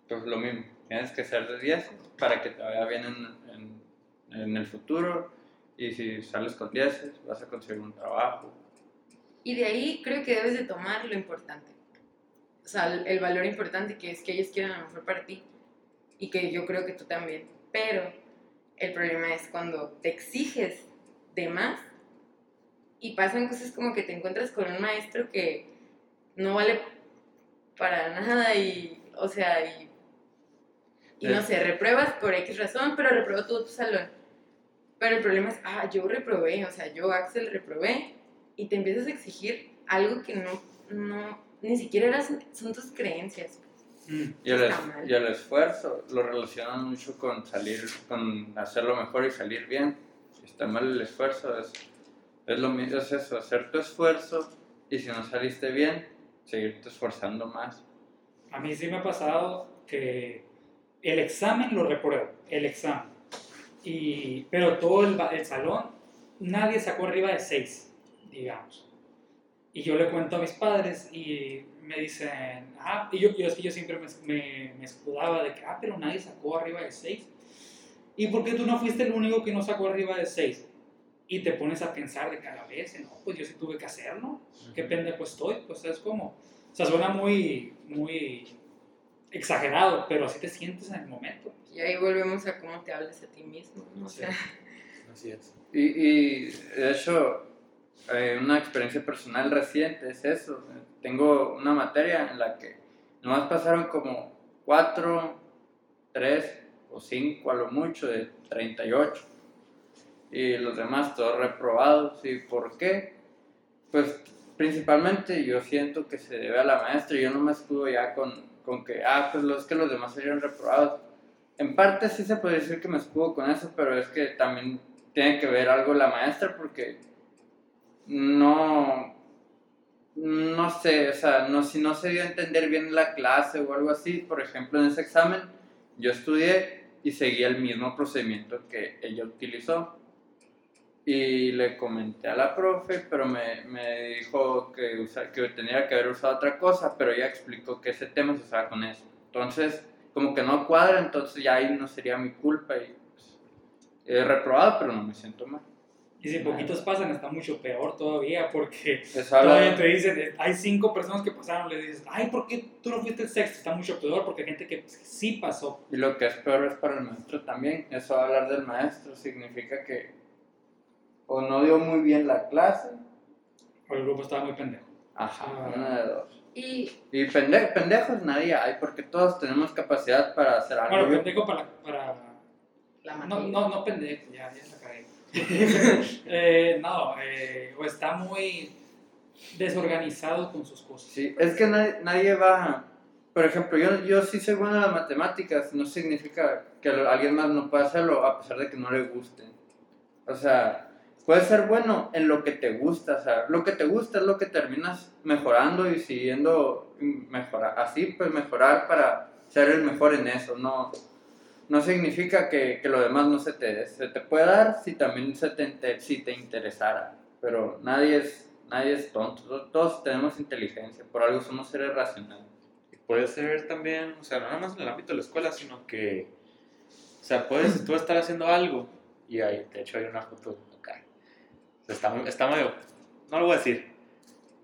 pues lo mismo, tienes que ser de 10 para que te vaya bien en, en, el futuro y si sales con 10 vas a conseguir un trabajo. Y de ahí creo que debes de tomar lo importante. O sea, el, valor importante que es que ellos quieran lo mejor para ti y que yo creo que tú también. Pero el problema es cuando te exiges de más y pasan cosas como que te encuentras con un maestro que no vale para nada y, o sea, y, y no sé, repruebas por X razón, pero reprobó todo tu salón. Pero el problema es, ah, yo reprobé, o sea, yo, Axel, reprobé y te empiezas a exigir algo que no, no, ni siquiera eras, son tus creencias. Mm. Y el, y esfuerzo lo relacionan mucho con salir, con hacerlo mejor y salir bien. Si está mal el esfuerzo, es, es lo mismo, es eso, hacer tu esfuerzo y si no saliste bien, seguirte esforzando más. A mí sí me ha pasado que el examen lo repruebo, el examen. Y, pero todo el, el salón, nadie sacó arriba de 6, digamos. Y yo le cuento a mis padres y me dicen, ah, y yo, yo, yo siempre me, me, me escudaba de que, ah, pero nadie sacó arriba de 6. ¿Y por qué tú no fuiste el único que no sacó arriba de 6? Y te pones a pensar de cada vez, no, pues yo sí tuve que hacerlo, qué pendejo estoy, pues es como, o sea, suena muy, muy exagerado, pero así te sientes en el momento. Y ahí volvemos a cómo te hablas a ti mismo, ¿no? O sea, Así es. Y, y de hecho, eh, una experiencia personal reciente es eso. Tengo una materia en la que nomás pasaron como 4, 3 o 5 a lo mucho de 38. Y los demás todos reprobados. ¿Y por qué? Pues principalmente yo siento que se debe a la maestra. Yo no me escudo ya con, con que, ah, pues los que los demás serían reprobados. En parte sí se puede decir que me escudo con eso, pero es que también tiene que ver algo la maestra porque no no sé, o sea, no, si no se dio a entender bien la clase o algo así, por ejemplo, en ese examen yo estudié y seguí el mismo procedimiento que ella utilizó. Y le comenté a la profe, pero me, me dijo que, usa- que tenía que haber usado otra cosa, pero ella explicó que ese tema se usaba con eso. Entonces, como que no cuadra, entonces ya ahí no sería mi culpa y pues, he reprobado, pero no me siento mal. Y si poquitos pasan, está mucho peor todavía, porque todavía te dicen, hay cinco personas que pasaron, le dices, ay, ¿por qué tú no fuiste el sexto? Está mucho peor, porque hay gente que pues, sí pasó. Y lo que es peor es para el maestro también. Eso hablar del maestro significa que o no dio muy bien la clase, O el grupo estaba muy pendejo. Ajá, Ah. una de dos. y Y pende- pendejos nadie hay, porque todos tenemos capacidad para hacer algo. Bueno, pendejo para... para... la No, no, no pendejo, ya, ya la cagué. Eh, no, eh, o está muy desorganizado con sus cosas. Sí, es que nadie, nadie va. Por ejemplo, yo, yo sí soy bueno en las matemáticas, no significa que alguien más no pueda hacerlo a pesar de que no le guste. O sea, puedes ser bueno en lo que te gusta, o sea, lo que te gusta es lo que terminas mejorando y siguiendo mejorar, así pues mejorar para ser el mejor en eso, no, no significa que, que lo demás no se te, se te puede dar si también se te, si te interesara, pero nadie es, nadie es tonto, todos- tenemos inteligencia, por algo somos seres racionales. Puede ser también, o sea, no nada más en el ámbito de la escuela, sino que, o sea, puedes tú estar haciendo algo y hay, de hecho hay una foto está, muy- está medio, no lo voy a decir,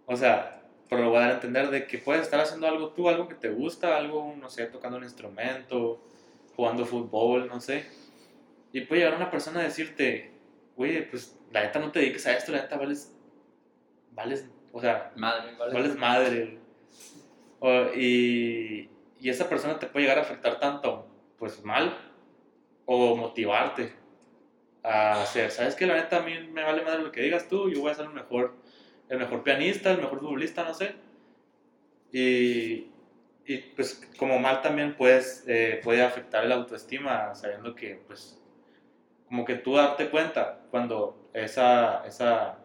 o sea, pero lo voy a dar a entender de que puedes estar haciendo algo tú, algo que te gusta, algo, no sé, tocando un instrumento, jugando fútbol, no sé. Y puede llegar una persona a decirte, oye, pues la neta no te dediques a esto, la neta vales, vales, o sea, Madre, ¿vale? ¿Cuál es madre? O- y, y esa persona te puede llegar a afectar tanto, pues mal, o motivarte a hacer. ¿Sabes que La neta a mí me vale madre lo que digas tú, yo voy a ser el mejor, el mejor pianista, el mejor futbolista, no sé. Y, y pues como mal también puedes, eh, puede afectar la autoestima, sabiendo que pues como que tú darte cuenta cuando esa, esa,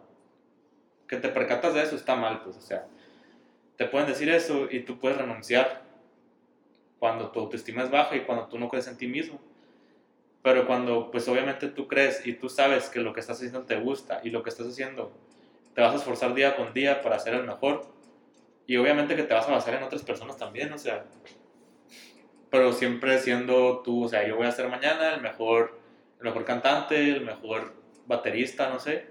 que te percatas de eso está mal, pues, o sea, te pueden decir eso y tú puedes renunciar cuando tu autoestima es baja y cuando tú no crees en ti mismo. Pero cuando, pues obviamente tú crees y tú sabes que lo que estás haciendo te gusta y lo que estás haciendo te vas a esforzar día con día para ser el mejor. Y obviamente que te vas a basar en otras personas también, o sea, pero siempre siendo tú, o sea, yo voy a ser mañana el mejor, el mejor cantante, el mejor baterista, no sé,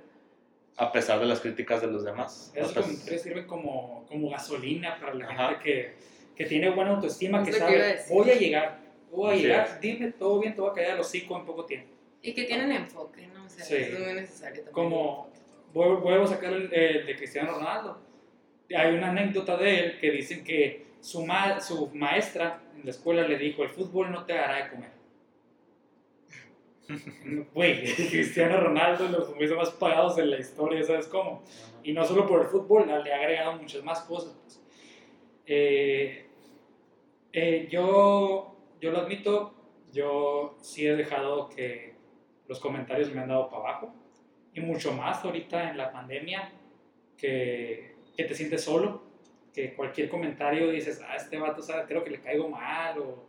a pesar de las críticas de los demás. Esos Pues, comentarios sirven como, como gasolina para la Ajá. gente que, que tiene buena autoestima, que Es sabe, voy a llegar, a llegar, es. dime todo bien, te voy a caer al hocico en poco tiempo. Y que tienen enfoque, ¿no? O sea, Sí. es muy necesario también. Como, vuelvo, vuelvo a sacar el, el de Cristiano Ronaldo. Hay una anécdota de él que dicen que su, ma- su maestra en la escuela le dijo, el fútbol no te hará de comer. Güey, Cristiano Ronaldo, los futbolistas más pagados en la historia, ¿sabes cómo? Y no solo por el fútbol, le ha agregado muchas más cosas. pues. Eh, eh, yo, yo lo admito, yo sí he dejado que los comentarios me han dado para abajo. Y mucho más ahorita en la pandemia, que, que te sientes solo, que cualquier comentario dices, ah, este vato, ¿sabes? creo que le caigo mal, o,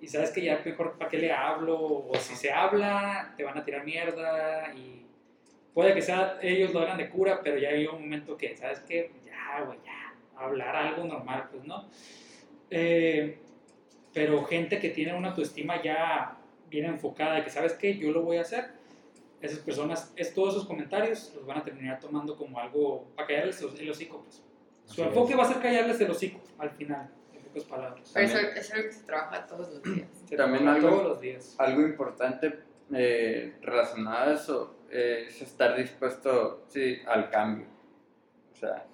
y sabes que ya mejor para qué le hablo, o si se habla, te van a tirar mierda, y puede que sea, ellos lo hagan de cura, pero ya hay un momento que, ¿sabes qué? Ya, güey, ya, hablar algo normal, pues, ¿no? Eh, pero gente que tiene una autoestima ya bien enfocada, de que, ¿sabes qué? Yo lo voy a hacer. Esas personas, es, todos esos comentarios los van a terminar tomando como algo para callarles el el hocico, pues. Su Así enfoque es. va a ser callarles el hocico, al final, en pocas palabras. Pero eso También- es algo que se trabaja todos los días. Se También algo- todos los días. Algo importante eh, relacionado a eso eh, es estar dispuesto sí, al cambio. O sea,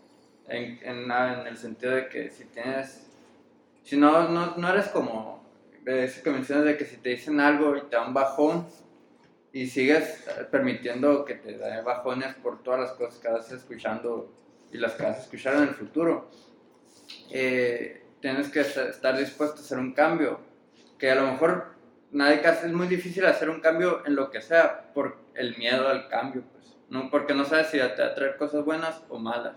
en, en, en el sentido de que si tienes. Si no, no, no eres como. eh, Eso que mencionas de que si te dicen algo y te da un bajón y sigues eh, permitiendo que te dé bajones por todas las cosas que vas escuchando y las que vas a escuchar en el futuro, eh, tienes que est- estar dispuesto a hacer un cambio. Que a lo mejor nadie es muy difícil hacer un cambio en lo que sea por el miedo al cambio, pues, ¿no? Porque no sabes si te va a traer cosas buenas o malas.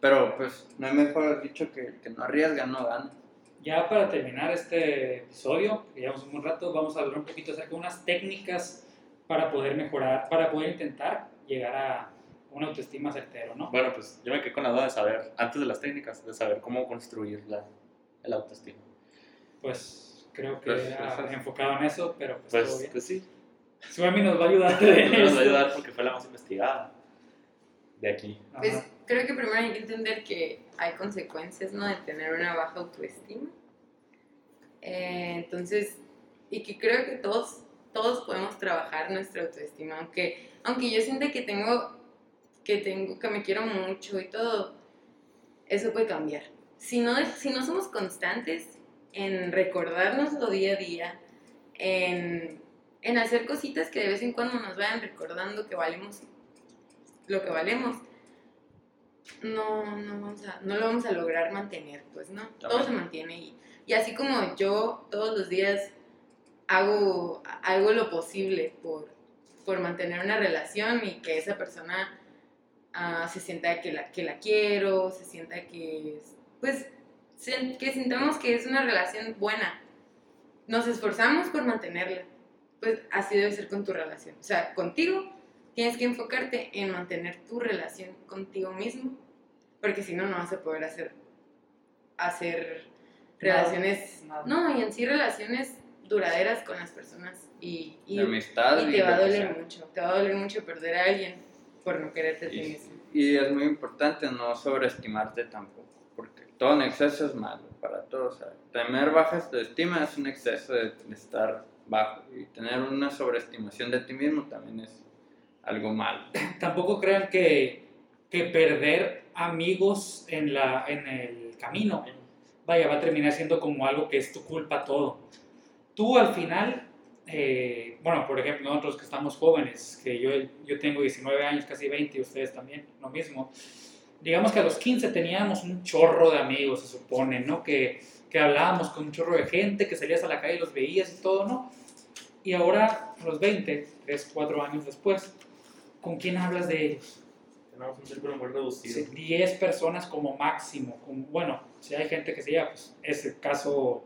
Pero pues no hay mejor dicho que el que no arriesga no gana. Ya para terminar este episodio, que llevamos un buen rato, vamos a hablar un poquito acerca de unas técnicas para poder mejorar, para poder intentar llegar a una autoestima certero, ¿no? Bueno, pues yo me quedé con la duda de saber, antes de las técnicas, de saber cómo construir la, el autoestima. Pues creo que Pues, era eso es. enfocado en eso, pero pues, todo Pues, bien. pues sí, Suami nos va a ayudar. nos va a ayudar porque fue la más investigada de aquí. Pues creo que primero hay que entender que hay consecuencias, ¿no? De tener una baja autoestima. Eh, entonces, y que creo que todos, todos podemos trabajar nuestra autoestima, aunque, aunque yo sienta que tengo, que tengo, que me quiero mucho y todo, eso puede cambiar. Si no, si no somos constantes en recordárnoslo día a día, en, en hacer cositas que de vez en cuando nos vayan recordando que valemos lo que valemos, no, no, vamos a, no lo vamos a lograr mantener, pues no, todo se mantiene y, y así como yo todos los días hago, hago lo posible por, por mantener una relación y que esa persona ah, se sienta que la, que la quiero, se sienta que, es- pues, se- que sintamos que es una relación buena. Nos esforzamos por mantenerla. Pues así debe ser con tu relación. O sea, contigo tienes que enfocarte en mantener tu relación contigo mismo, porque si no, no vas a poder hacer, hacer relaciones, nada. no, y en sí relaciones duraderas con las personas y, y, de amistad y te va a doler mucho, te va a doler mucho perder a alguien por no quererte a ti Y, mismo. y es muy importante no sobreestimarte tampoco, porque todo en exceso es malo para todos. O sea, tener baja autoestima es un exceso de estar bajo y tener una sobreestimación de ti mismo también es algo malo. Tampoco crean que, que perder amigos en, la, en el camino, vaya, va a terminar siendo como algo que es tu culpa todo. Tú al final, eh, bueno, por ejemplo, nosotros que estamos jóvenes, que yo, yo tengo 19 años, casi 20, y ustedes también, lo mismo. Digamos que a los 15 teníamos un chorro de amigos, se supone, ¿no? Que, que hablábamos con un chorro de gente, que salías a la calle y los veías y todo, ¿no? Y ahora, a los 20, 3, 4 años después, ¿con quién hablas de ellos? Tenemos un círculo muy reducido. Sí, 10 personas como máximo. como- bueno, si hay gente que se lleva, pues es el caso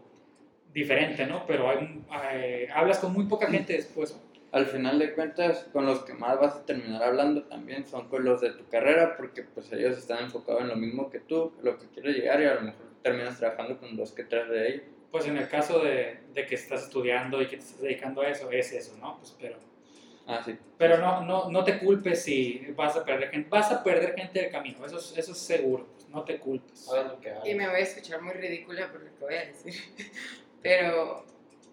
diferente, ¿no? Pero hay, eh, hablas con muy poca gente después. Al final de cuentas, con los que más vas a terminar hablando también son con los de tu carrera, porque pues ellos están enfocados en lo mismo que tú, lo que quieres llegar y a lo mejor terminas trabajando con dos que tres de ellos. pues en el caso de, de que estás estudiando y que te estás dedicando a eso, es eso, ¿no? Pues, pero, Ah, sí. pero no, no, no te culpes si vas a perder gente, vas a perder gente del camino, eso es, eso es seguro, pues, no te culpes. Y me voy a escuchar muy ridícula por lo que voy a decir. Pero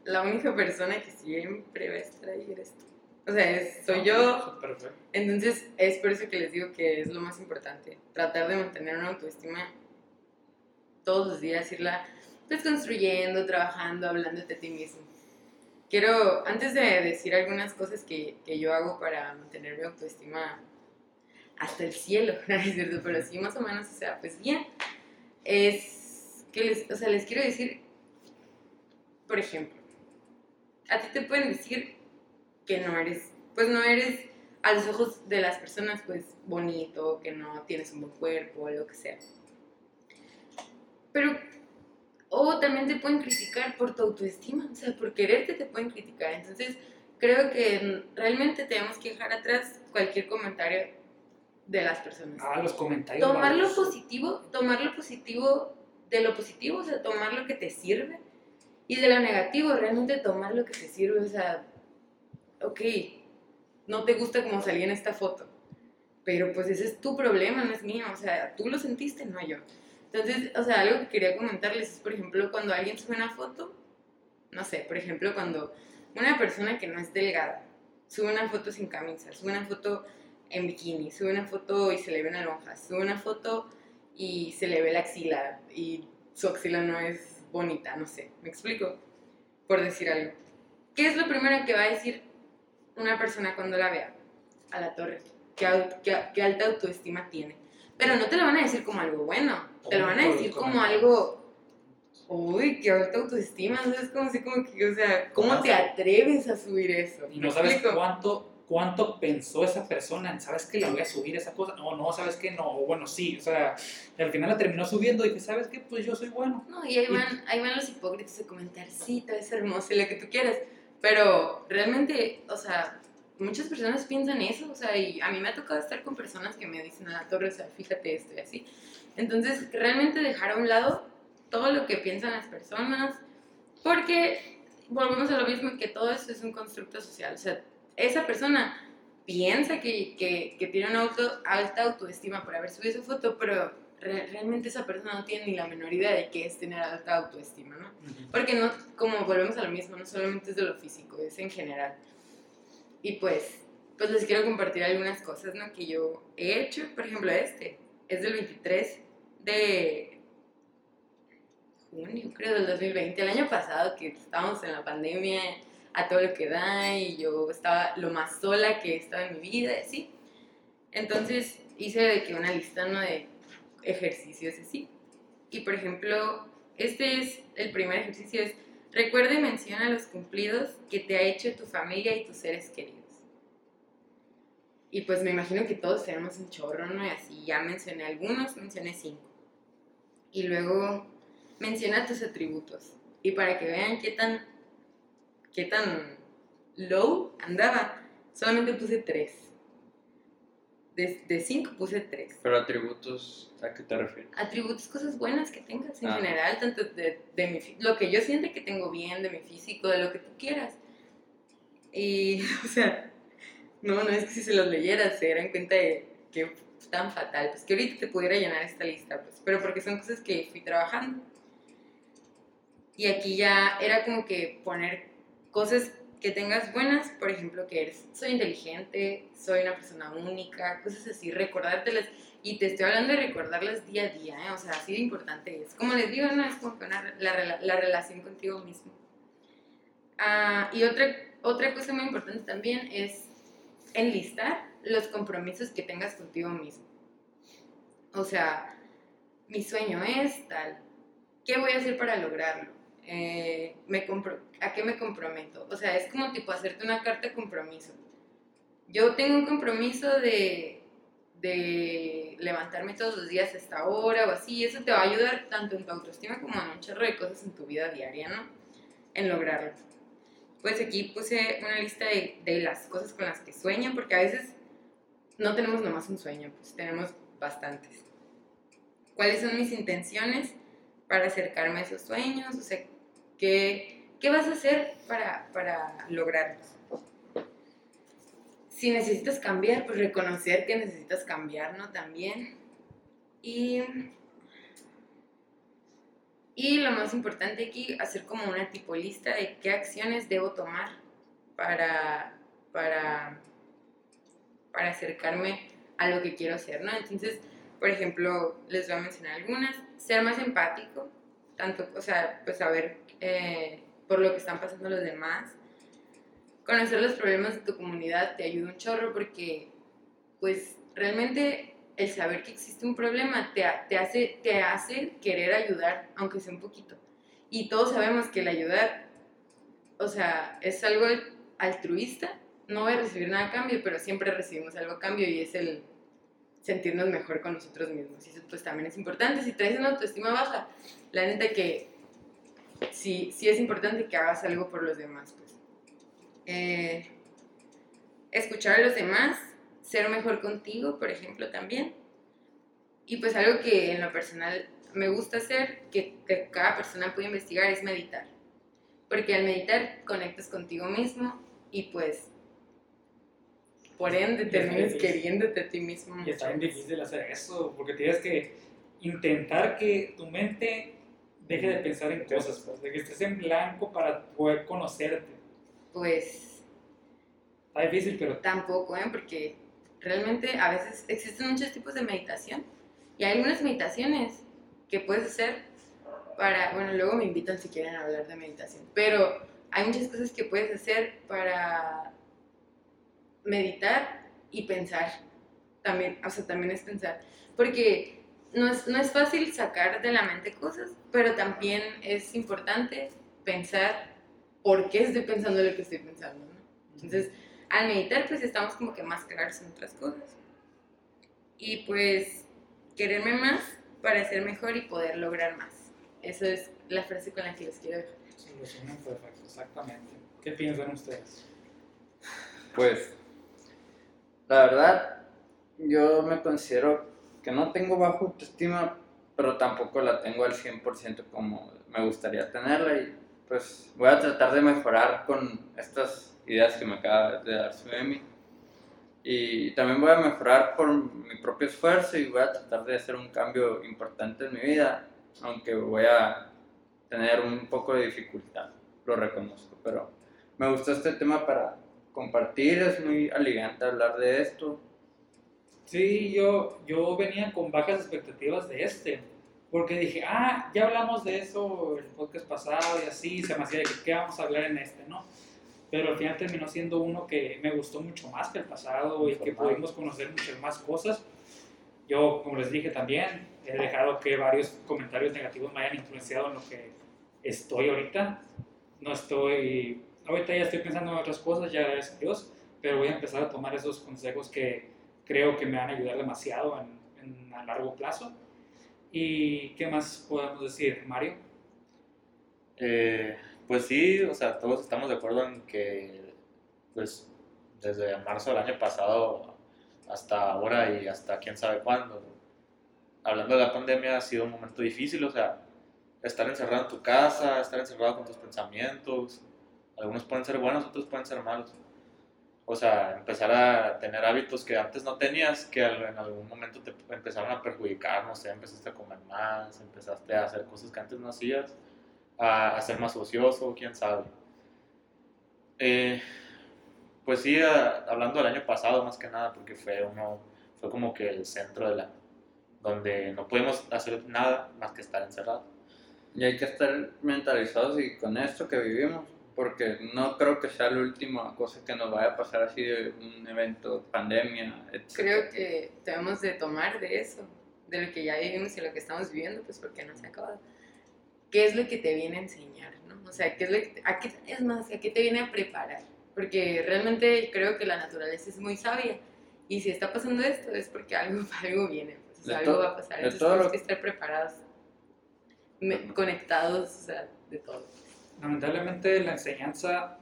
la única persona que siempre va a estar ahí eres tú. O sea, es- soy yo. Perfecto. Entonces, es por eso que les digo que es lo más importante. Tratar de mantener una autoestima todos los días, irla pues construyendo, trabajando, hablándote a ti mismo. Quiero, antes de decir algunas cosas que, que yo hago para mantener mi autoestima hasta el cielo, ¿no es cierto? Pero sí, más o menos, o sea, pues bien, es que les, o sea, les quiero decir, por ejemplo, a ti te pueden decir que no eres, pues no eres a los ojos de las personas, pues bonito, que no tienes un buen cuerpo, lo que sea. Pero, o también te pueden criticar por tu autoestima, o sea, por quererte te pueden criticar. Entonces, creo que mm, realmente tenemos que dejar atrás cualquier comentario de las personas. Ah, los comentarios. Tomar lo positivo, tomar lo positivo de lo positivo, o sea, tomar lo que te sirve. Y de lo negativo, realmente tomar lo que te sirve, o sea, ok, no te gusta como salí en esta foto, pero pues ese es tu problema, no es mío, o sea, tú lo sentiste, no yo. Entonces, o sea, algo que quería comentarles es, por ejemplo, cuando alguien sube una foto, no sé, por ejemplo, cuando una persona que no es delgada sube una foto sin camisa, sube una foto en bikini, sube una foto y se le ve una lonja, sube una foto y se le ve la axila y su axila no es bonita, no sé, me explico, por decir algo. ¿Qué es lo primero que va a decir una persona cuando la vea? A la torre. ¿Qué, qué- qué alta autoestima tiene? Pero no te lo van a decir como algo bueno, te lo van a decir como algo, uy, qué alta autoestima, ¿sabes? Como así, como que, o sea, ¿cómo No te atreves a subir eso? Y ¿Me no sabes explico? cuánto, cuánto pensó esa persona. ¿Sabes que la voy a subir esa cosa? No, no, ¿sabes que No, bueno, sí. O sea, al final la terminó subiendo y que, ¿sabes qué? Pues yo soy bueno. No, y ahí van, ahí van los hipócritas a comentar, sí, te ves hermosa y lo que tú quieras. Pero realmente, o sea, muchas personas piensan eso, o sea, y a mí me ha tocado estar con personas que me dicen, a la torre, o sea, fíjate esto y así. Entonces, realmente dejar a un lado todo lo que piensan las personas, porque volvemos a lo mismo, que todo eso es un constructo social. O sea, esa persona piensa que, que, que tiene una auto, alta autoestima por haber subido esa foto, pero re- realmente esa persona no tiene ni la menor idea de qué es tener alta autoestima, ¿no? Porque no, como volvemos a lo mismo, no solamente es de lo físico, es en general. Y pues, pues les quiero compartir algunas cosas, ¿no? Que yo he hecho. Por ejemplo, este es del 23 de junio, creo, del 2020, el año pasado, que estábamos en la pandemia, a todo lo que da, y yo estaba lo más sola que he estado en mi vida, así. Entonces hice de que una lista, ¿no? De ejercicios así. Y por ejemplo, este es el primer ejercicio, es recuerda y menciona los cumplidos que te ha hecho tu familia y tus seres queridos. Y pues me imagino que todos tenemos un chorro, ¿no? Y así ya mencioné algunos, mencioné cinco. Y luego menciona tus atributos. Y para que vean qué tan, qué tan low andaba, solamente puse tres. De, de cinco puse tres. Pero atributos. ¿A qué te refieres? Atributos, cosas buenas que tengas en Ah. general, tanto de, de mi, lo que yo siento que tengo bien, de mi físico, de lo que tú quieras. Y, o sea, no, no es que si se los leyeras se dieran cuenta de que tan fatal, pues que ahorita te pudiera llenar esta lista, pues, pero porque son cosas que fui trabajando. Y aquí ya era como que poner cosas que tengas buenas, por ejemplo, que eres, soy inteligente, soy una persona única, cosas así, recordártelas. Y te estoy hablando de recordarlas día a día, ¿eh? o sea, así de importante es. Como les digo, no es como que una- la, la relación contigo mismo. Ah, y otra, otra cosa muy importante también es enlistar los compromisos que tengas contigo mismo. O sea, mi sueño es tal. ¿Qué voy a hacer para lograrlo? Eh, me compro- ¿A qué me comprometo? O sea, es como tipo hacerte una carta de compromiso. Yo tengo un compromiso de, de levantarme todos los días a esta hora o así. y Eso te va a ayudar tanto en tu autoestima como en un chorro de cosas en tu vida diaria, ¿no? En lograrlo. Pues aquí puse una lista de, de las cosas con las que sueño, porque a veces no tenemos nomás un sueño, pues tenemos bastantes. ¿Cuáles son mis intenciones para acercarme a esos sueños? O sea, ¿Qué, qué vas a hacer para, para lograrlo? Si necesitas cambiar, pues reconocer que necesitas cambiar, ¿no? También. Y, y lo más importante aquí, hacer como una tipo lista de qué acciones debo tomar para, para, para acercarme a lo que quiero hacer, ¿no? Entonces, por ejemplo, les voy a mencionar algunas. Ser más empático, tanto, o sea, pues saber eh, por lo que están pasando los demás. Conocer los problemas de tu comunidad te ayuda un chorro porque, pues, realmente el saber que existe un problema te, te, hace, te hace querer ayudar, aunque sea un poquito. Y todos sabemos que el ayudar, o sea, es algo altruista. No voy a recibir nada a cambio, pero siempre recibimos algo a cambio y es el sentirnos mejor con nosotros mismos. Y eso pues también es importante. Si traes una autoestima baja, la neta que sí, sí es importante que hagas algo por los demás. Pues. Eh, escuchar a los demás, ser mejor contigo, por ejemplo, también. Y pues algo que en lo personal me gusta hacer, que, que cada persona puede investigar, es meditar. Porque al meditar conectas contigo mismo y pues por ende terminas queriéndote a ti mismo. Y está bien difícil hacer eso, porque tienes que intentar que tu mente deje de pensar en cosas, pues, de que estés en blanco para poder conocerte. Pues... Está difícil, pero... Tampoco, ¿eh? Porque realmente a veces existen muchos tipos de meditación y hay algunas meditaciones que puedes hacer para, bueno, luego me invitan si quieren hablar de meditación, pero hay muchas cosas que puedes hacer para meditar y pensar. También, o sea, también es pensar. Porque no es, no es fácil sacar de la mente cosas, pero también es importante pensar por qué estoy pensando lo que estoy pensando. ¿no? Entonces, al meditar, pues estamos como que más claros en otras cosas. Y pues, quererme más para ser mejor y poder lograr más. Esa es la frase con la que les quiero dejar. Solución perfecto, exactamente. ¿Qué piensan ustedes? Pues la verdad, yo me considero que no tengo bajo autoestima, pero tampoco la tengo al 100% como me gustaría tenerla y pues voy a tratar de mejorar con estas ideas que me acaba de dar Suemi. Y también voy a mejorar por mi propio esfuerzo y voy a tratar de hacer un cambio importante en mi vida, aunque voy a tener un poco de dificultad, lo reconozco, pero me gustó este tema para compartir, es muy aligante hablar de esto. Sí, yo, yo venía con bajas expectativas de este, porque dije, ah, ya hablamos de eso el podcast pasado y así, se me hacía que qué vamos a hablar en este, ¿no? Pero al final terminó siendo uno que me gustó mucho más que el pasado y que pudimos conocer muchas más cosas. Yo, como les dije también, he dejado que varios comentarios negativos me hayan influenciado en lo que estoy ahorita. No estoy ahorita ya estoy pensando en otras cosas, ya gracias a Dios, pero voy a empezar a tomar esos consejos que creo que me van a ayudar demasiado en, a largo plazo. ¿Y qué más podemos decir, Mario? Eh, pues sí, o sea, todos estamos de acuerdo en que, pues, desde marzo del año pasado hasta ahora y hasta quién sabe cuándo, hablando de la pandemia, ha sido un momento difícil, o sea, estar encerrado en tu casa, estar encerrado con tus pensamientos, algunos pueden ser buenos, otros pueden ser malos. O sea, empezar a tener hábitos que antes no tenías, que en algún momento te empezaron a perjudicar, no sé, empezaste a comer más, empezaste a hacer cosas que antes no hacías, a, ser más ocioso, quién sabe. Eh, pues sí, hablando del año pasado más que nada, porque fue uno, fue como que el centro de la, donde no podemos hacer nada más que estar encerrados. Y hay que estar mentalizados y con esto que vivimos, porque no creo que sea la última cosa que nos vaya a pasar así de un evento, pandemia, etc. Creo que debemos de tomar de eso, de lo que ya vivimos y lo que estamos viviendo, pues porque no se ha acabado. ¿Qué es lo que te viene a enseñar? ¿no? O sea, ¿qué es, lo que, a qué, es más, ¿a qué te viene a preparar? Porque realmente creo que la naturaleza es muy sabia y si está pasando esto es porque algo, algo viene, pues, algo va a pasar. Entonces tenemos que estar preparados, conectados, o sea, de todo lamentablemente la enseñanza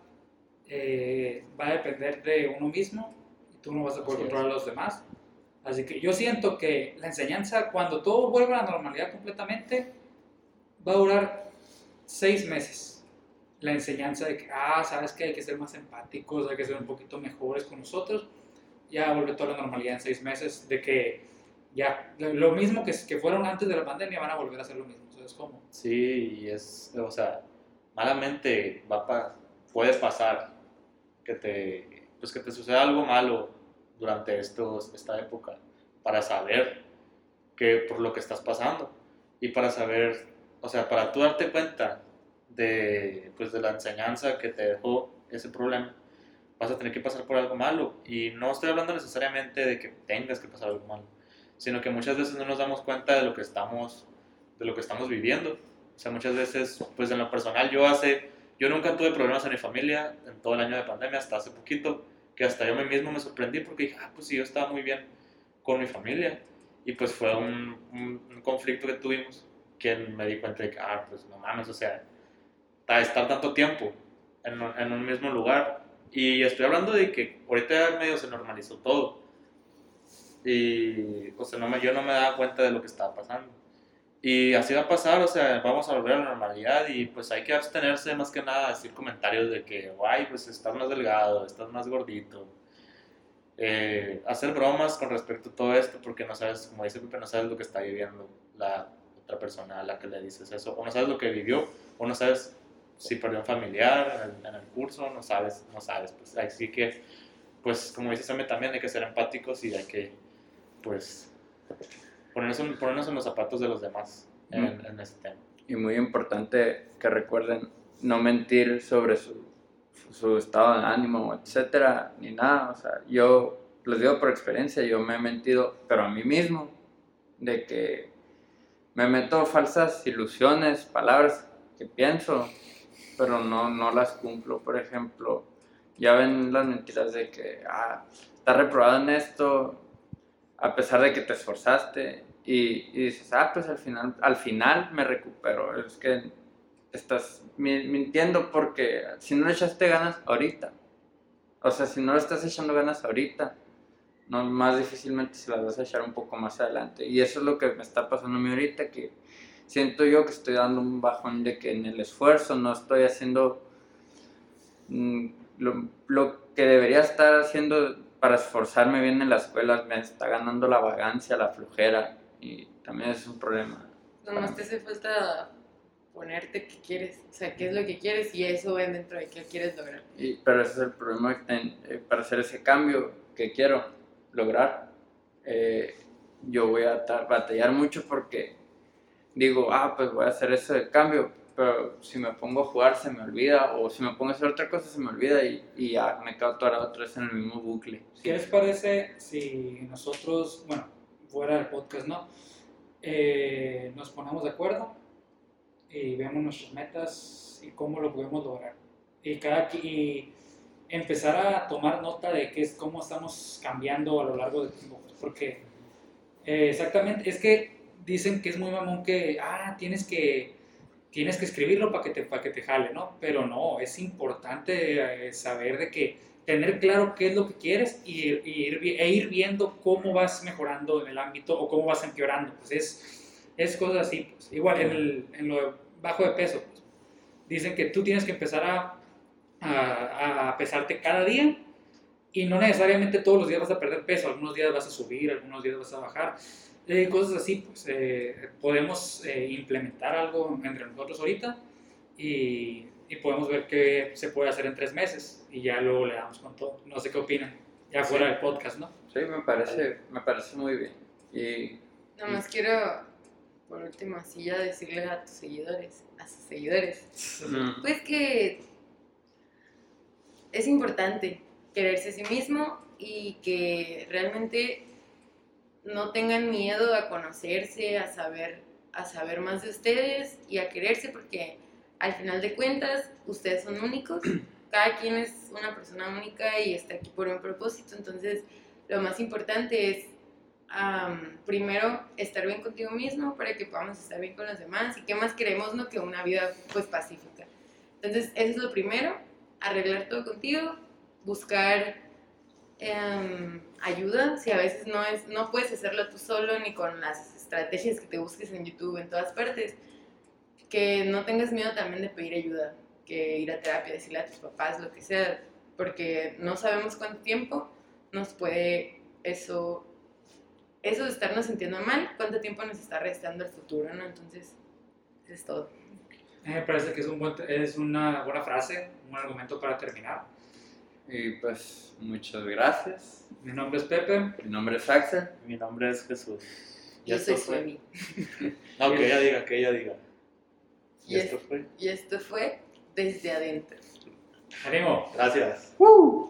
eh, va a depender de uno mismo y tú no vas a poder controlar a los demás. Así que yo siento que la enseñanza, cuando todo vuelva a la normalidad completamente, va a durar seis meses. la enseñanza de que, ah, sabes que hay que ser más empáticos, hay que ser un poquito mejores con nosotros, ya vuelve toda la normalidad en seis meses, de que ya lo mismo que, que fueron antes de la pandemia van a volver a hacer lo mismo. Entonces, ¿cómo? Sí, y es, o sea, malamente va pa- puede pasar que te, pues que te suceda algo malo durante estos, esta época para saber que por lo que estás pasando y para saber, o sea, para tú darte cuenta de, pues, de la enseñanza que te dejó ese problema, vas a tener que pasar por algo malo. Y no estoy hablando necesariamente de que tengas que pasar algo malo, sino que muchas veces no nos damos cuenta de lo que estamos, de lo que estamos viviendo. O sea, muchas veces, pues en lo personal, yo hace, yo nunca tuve problemas en mi familia en todo el año de pandemia, hasta hace poquito, que hasta yo mismo me sorprendí porque dije, ah, pues sí, yo estaba muy bien con mi familia. Y pues fue un, conflicto que tuvimos que me di cuenta de que, ah, pues no mames, o sea, ta- estar tanto tiempo en, un- mismo lugar. Y estoy hablando de que ahorita medio se normalizó todo. Y, o sea, no me, yo no me daba cuenta de lo que estaba pasando. Y así va a pasar, o sea, vamos a volver a la normalidad y pues hay que abstenerse más que nada de decir comentarios de que, ay, pues estás más delgado, estás más gordito. Eh, hacer bromas con respecto a todo esto porque no sabes, como dice Pepe, no sabes lo que está viviendo la otra persona a la que le dices eso, o no sabes lo que vivió, o no sabes si perdió un familiar en el, en el curso, no sabes, no sabes, pues así que, pues como dice Sammy también hay que ser empáticos y hay que, pues, ponernos, en- ponernos en los zapatos de los demás en, Mm. en este tema. Y muy importante que recuerden no mentir sobre su, su estado de ánimo, etcétera, ni nada. O sea, yo les digo por experiencia, yo me he mentido, pero a mí mismo, de que me meto falsas ilusiones, palabras que pienso, pero no, no las cumplo. Por ejemplo, ya ven las mentiras de que, ah, estás reprobado en esto, a pesar de que te esforzaste y, y dices, ah, pues al final, al final me recupero. Es que estás mi- mintiendo porque si no le echaste ganas ahorita, o sea, si no le estás echando ganas ahorita, no, más difícilmente se las vas a echar un poco más adelante. Y eso es lo que me está pasando a mí ahorita, que siento yo que estoy dando un bajón de que en el esfuerzo no estoy haciendo mm, lo, lo que debería estar haciendo para esforzarme bien en la escuela, me está ganando la vagancia, la flojera, y también es un problema. Nomás te hace falta ponerte qué quieres, o sea, qué es lo que quieres y eso ven dentro de qué quieres lograr. Y, pero ese es el problema que ten- eh, para hacer ese cambio que quiero lograr. eh, yo voy a ta- batallar mucho porque digo, ah, pues voy a hacer ese cambio, pero si me pongo a jugar se me olvida, o si me pongo a hacer otra cosa se me olvida y, y ya me quedo atorado otra vez en el mismo bucle. ¿Qué les parece si nosotros, bueno, fuera del podcast, ¿no? Eh, nos ponemos de acuerdo y vemos nuestras metas y cómo lo podemos lograr. Y, cada, y empezar a tomar nota de qué es, cómo estamos cambiando a lo largo del tiempo. pues, Porque eh, exactamente, es que dicen que es muy mamón que, ah, tienes que, tienes que escribirlo para que, te, para que te jale, ¿no? Pero no, es importante eh, saber de que tener claro qué es lo que quieres y, y ir, e ir viendo cómo vas mejorando en el ámbito o cómo vas empeorando. Pues es, es cosas así. pues. Igual en, el, en lo de bajo de peso, pues, dicen que tú tienes que empezar a, a, a pesarte cada día y no necesariamente todos los días vas a perder peso, algunos días vas a subir, algunos días vas a bajar. Eh, cosas así, pues eh, podemos eh, implementar algo entre nosotros ahorita y, y podemos ver qué se puede hacer en tres meses y ya luego le damos con todo. No sé qué opinan, ya fuera del podcast, ¿no? Sí, me parece, me parece muy bien. Y Nomás quiero, por último, así ya decirle a tus seguidores, a sus seguidores, mm, pues que es importante quererse a sí mismo y que realmente no tengan miedo a conocerse, a saber, a saber más de ustedes y a quererse porque al final de cuentas ustedes son únicos, cada quien es una persona única y está aquí por un propósito, entonces lo más importante es primero estar bien contigo mismo para que podamos estar bien con los demás. Y qué más queremos no que una vida pues pacífica. Entonces eso es lo primero, arreglar todo contigo, buscar em, ayuda, si a veces no, es, no puedes hacerlo tú solo ni con las estrategias que te busques en YouTube, en todas partes, que no tengas miedo también de pedir ayuda, que ir a terapia, decirle a tus papás, lo que sea, porque no sabemos cuánto tiempo nos puede eso, eso de estarnos sintiendo mal, cuánto tiempo nos está restando el futuro, ¿no? Entonces, eso es todo. Me parece que es, un buen- es una buena frase, un buen argumento para terminar. Y pues muchas gracias. Mi nombre es Pepe. Mi nombre es Axel. Mi nombre es Jesús. Yo soy Suevi. No, que ella diga, que ella diga. Y, Y esto es- fue. y esto fue desde adentro. ¡Ánimo! Gracias. ¡Woo!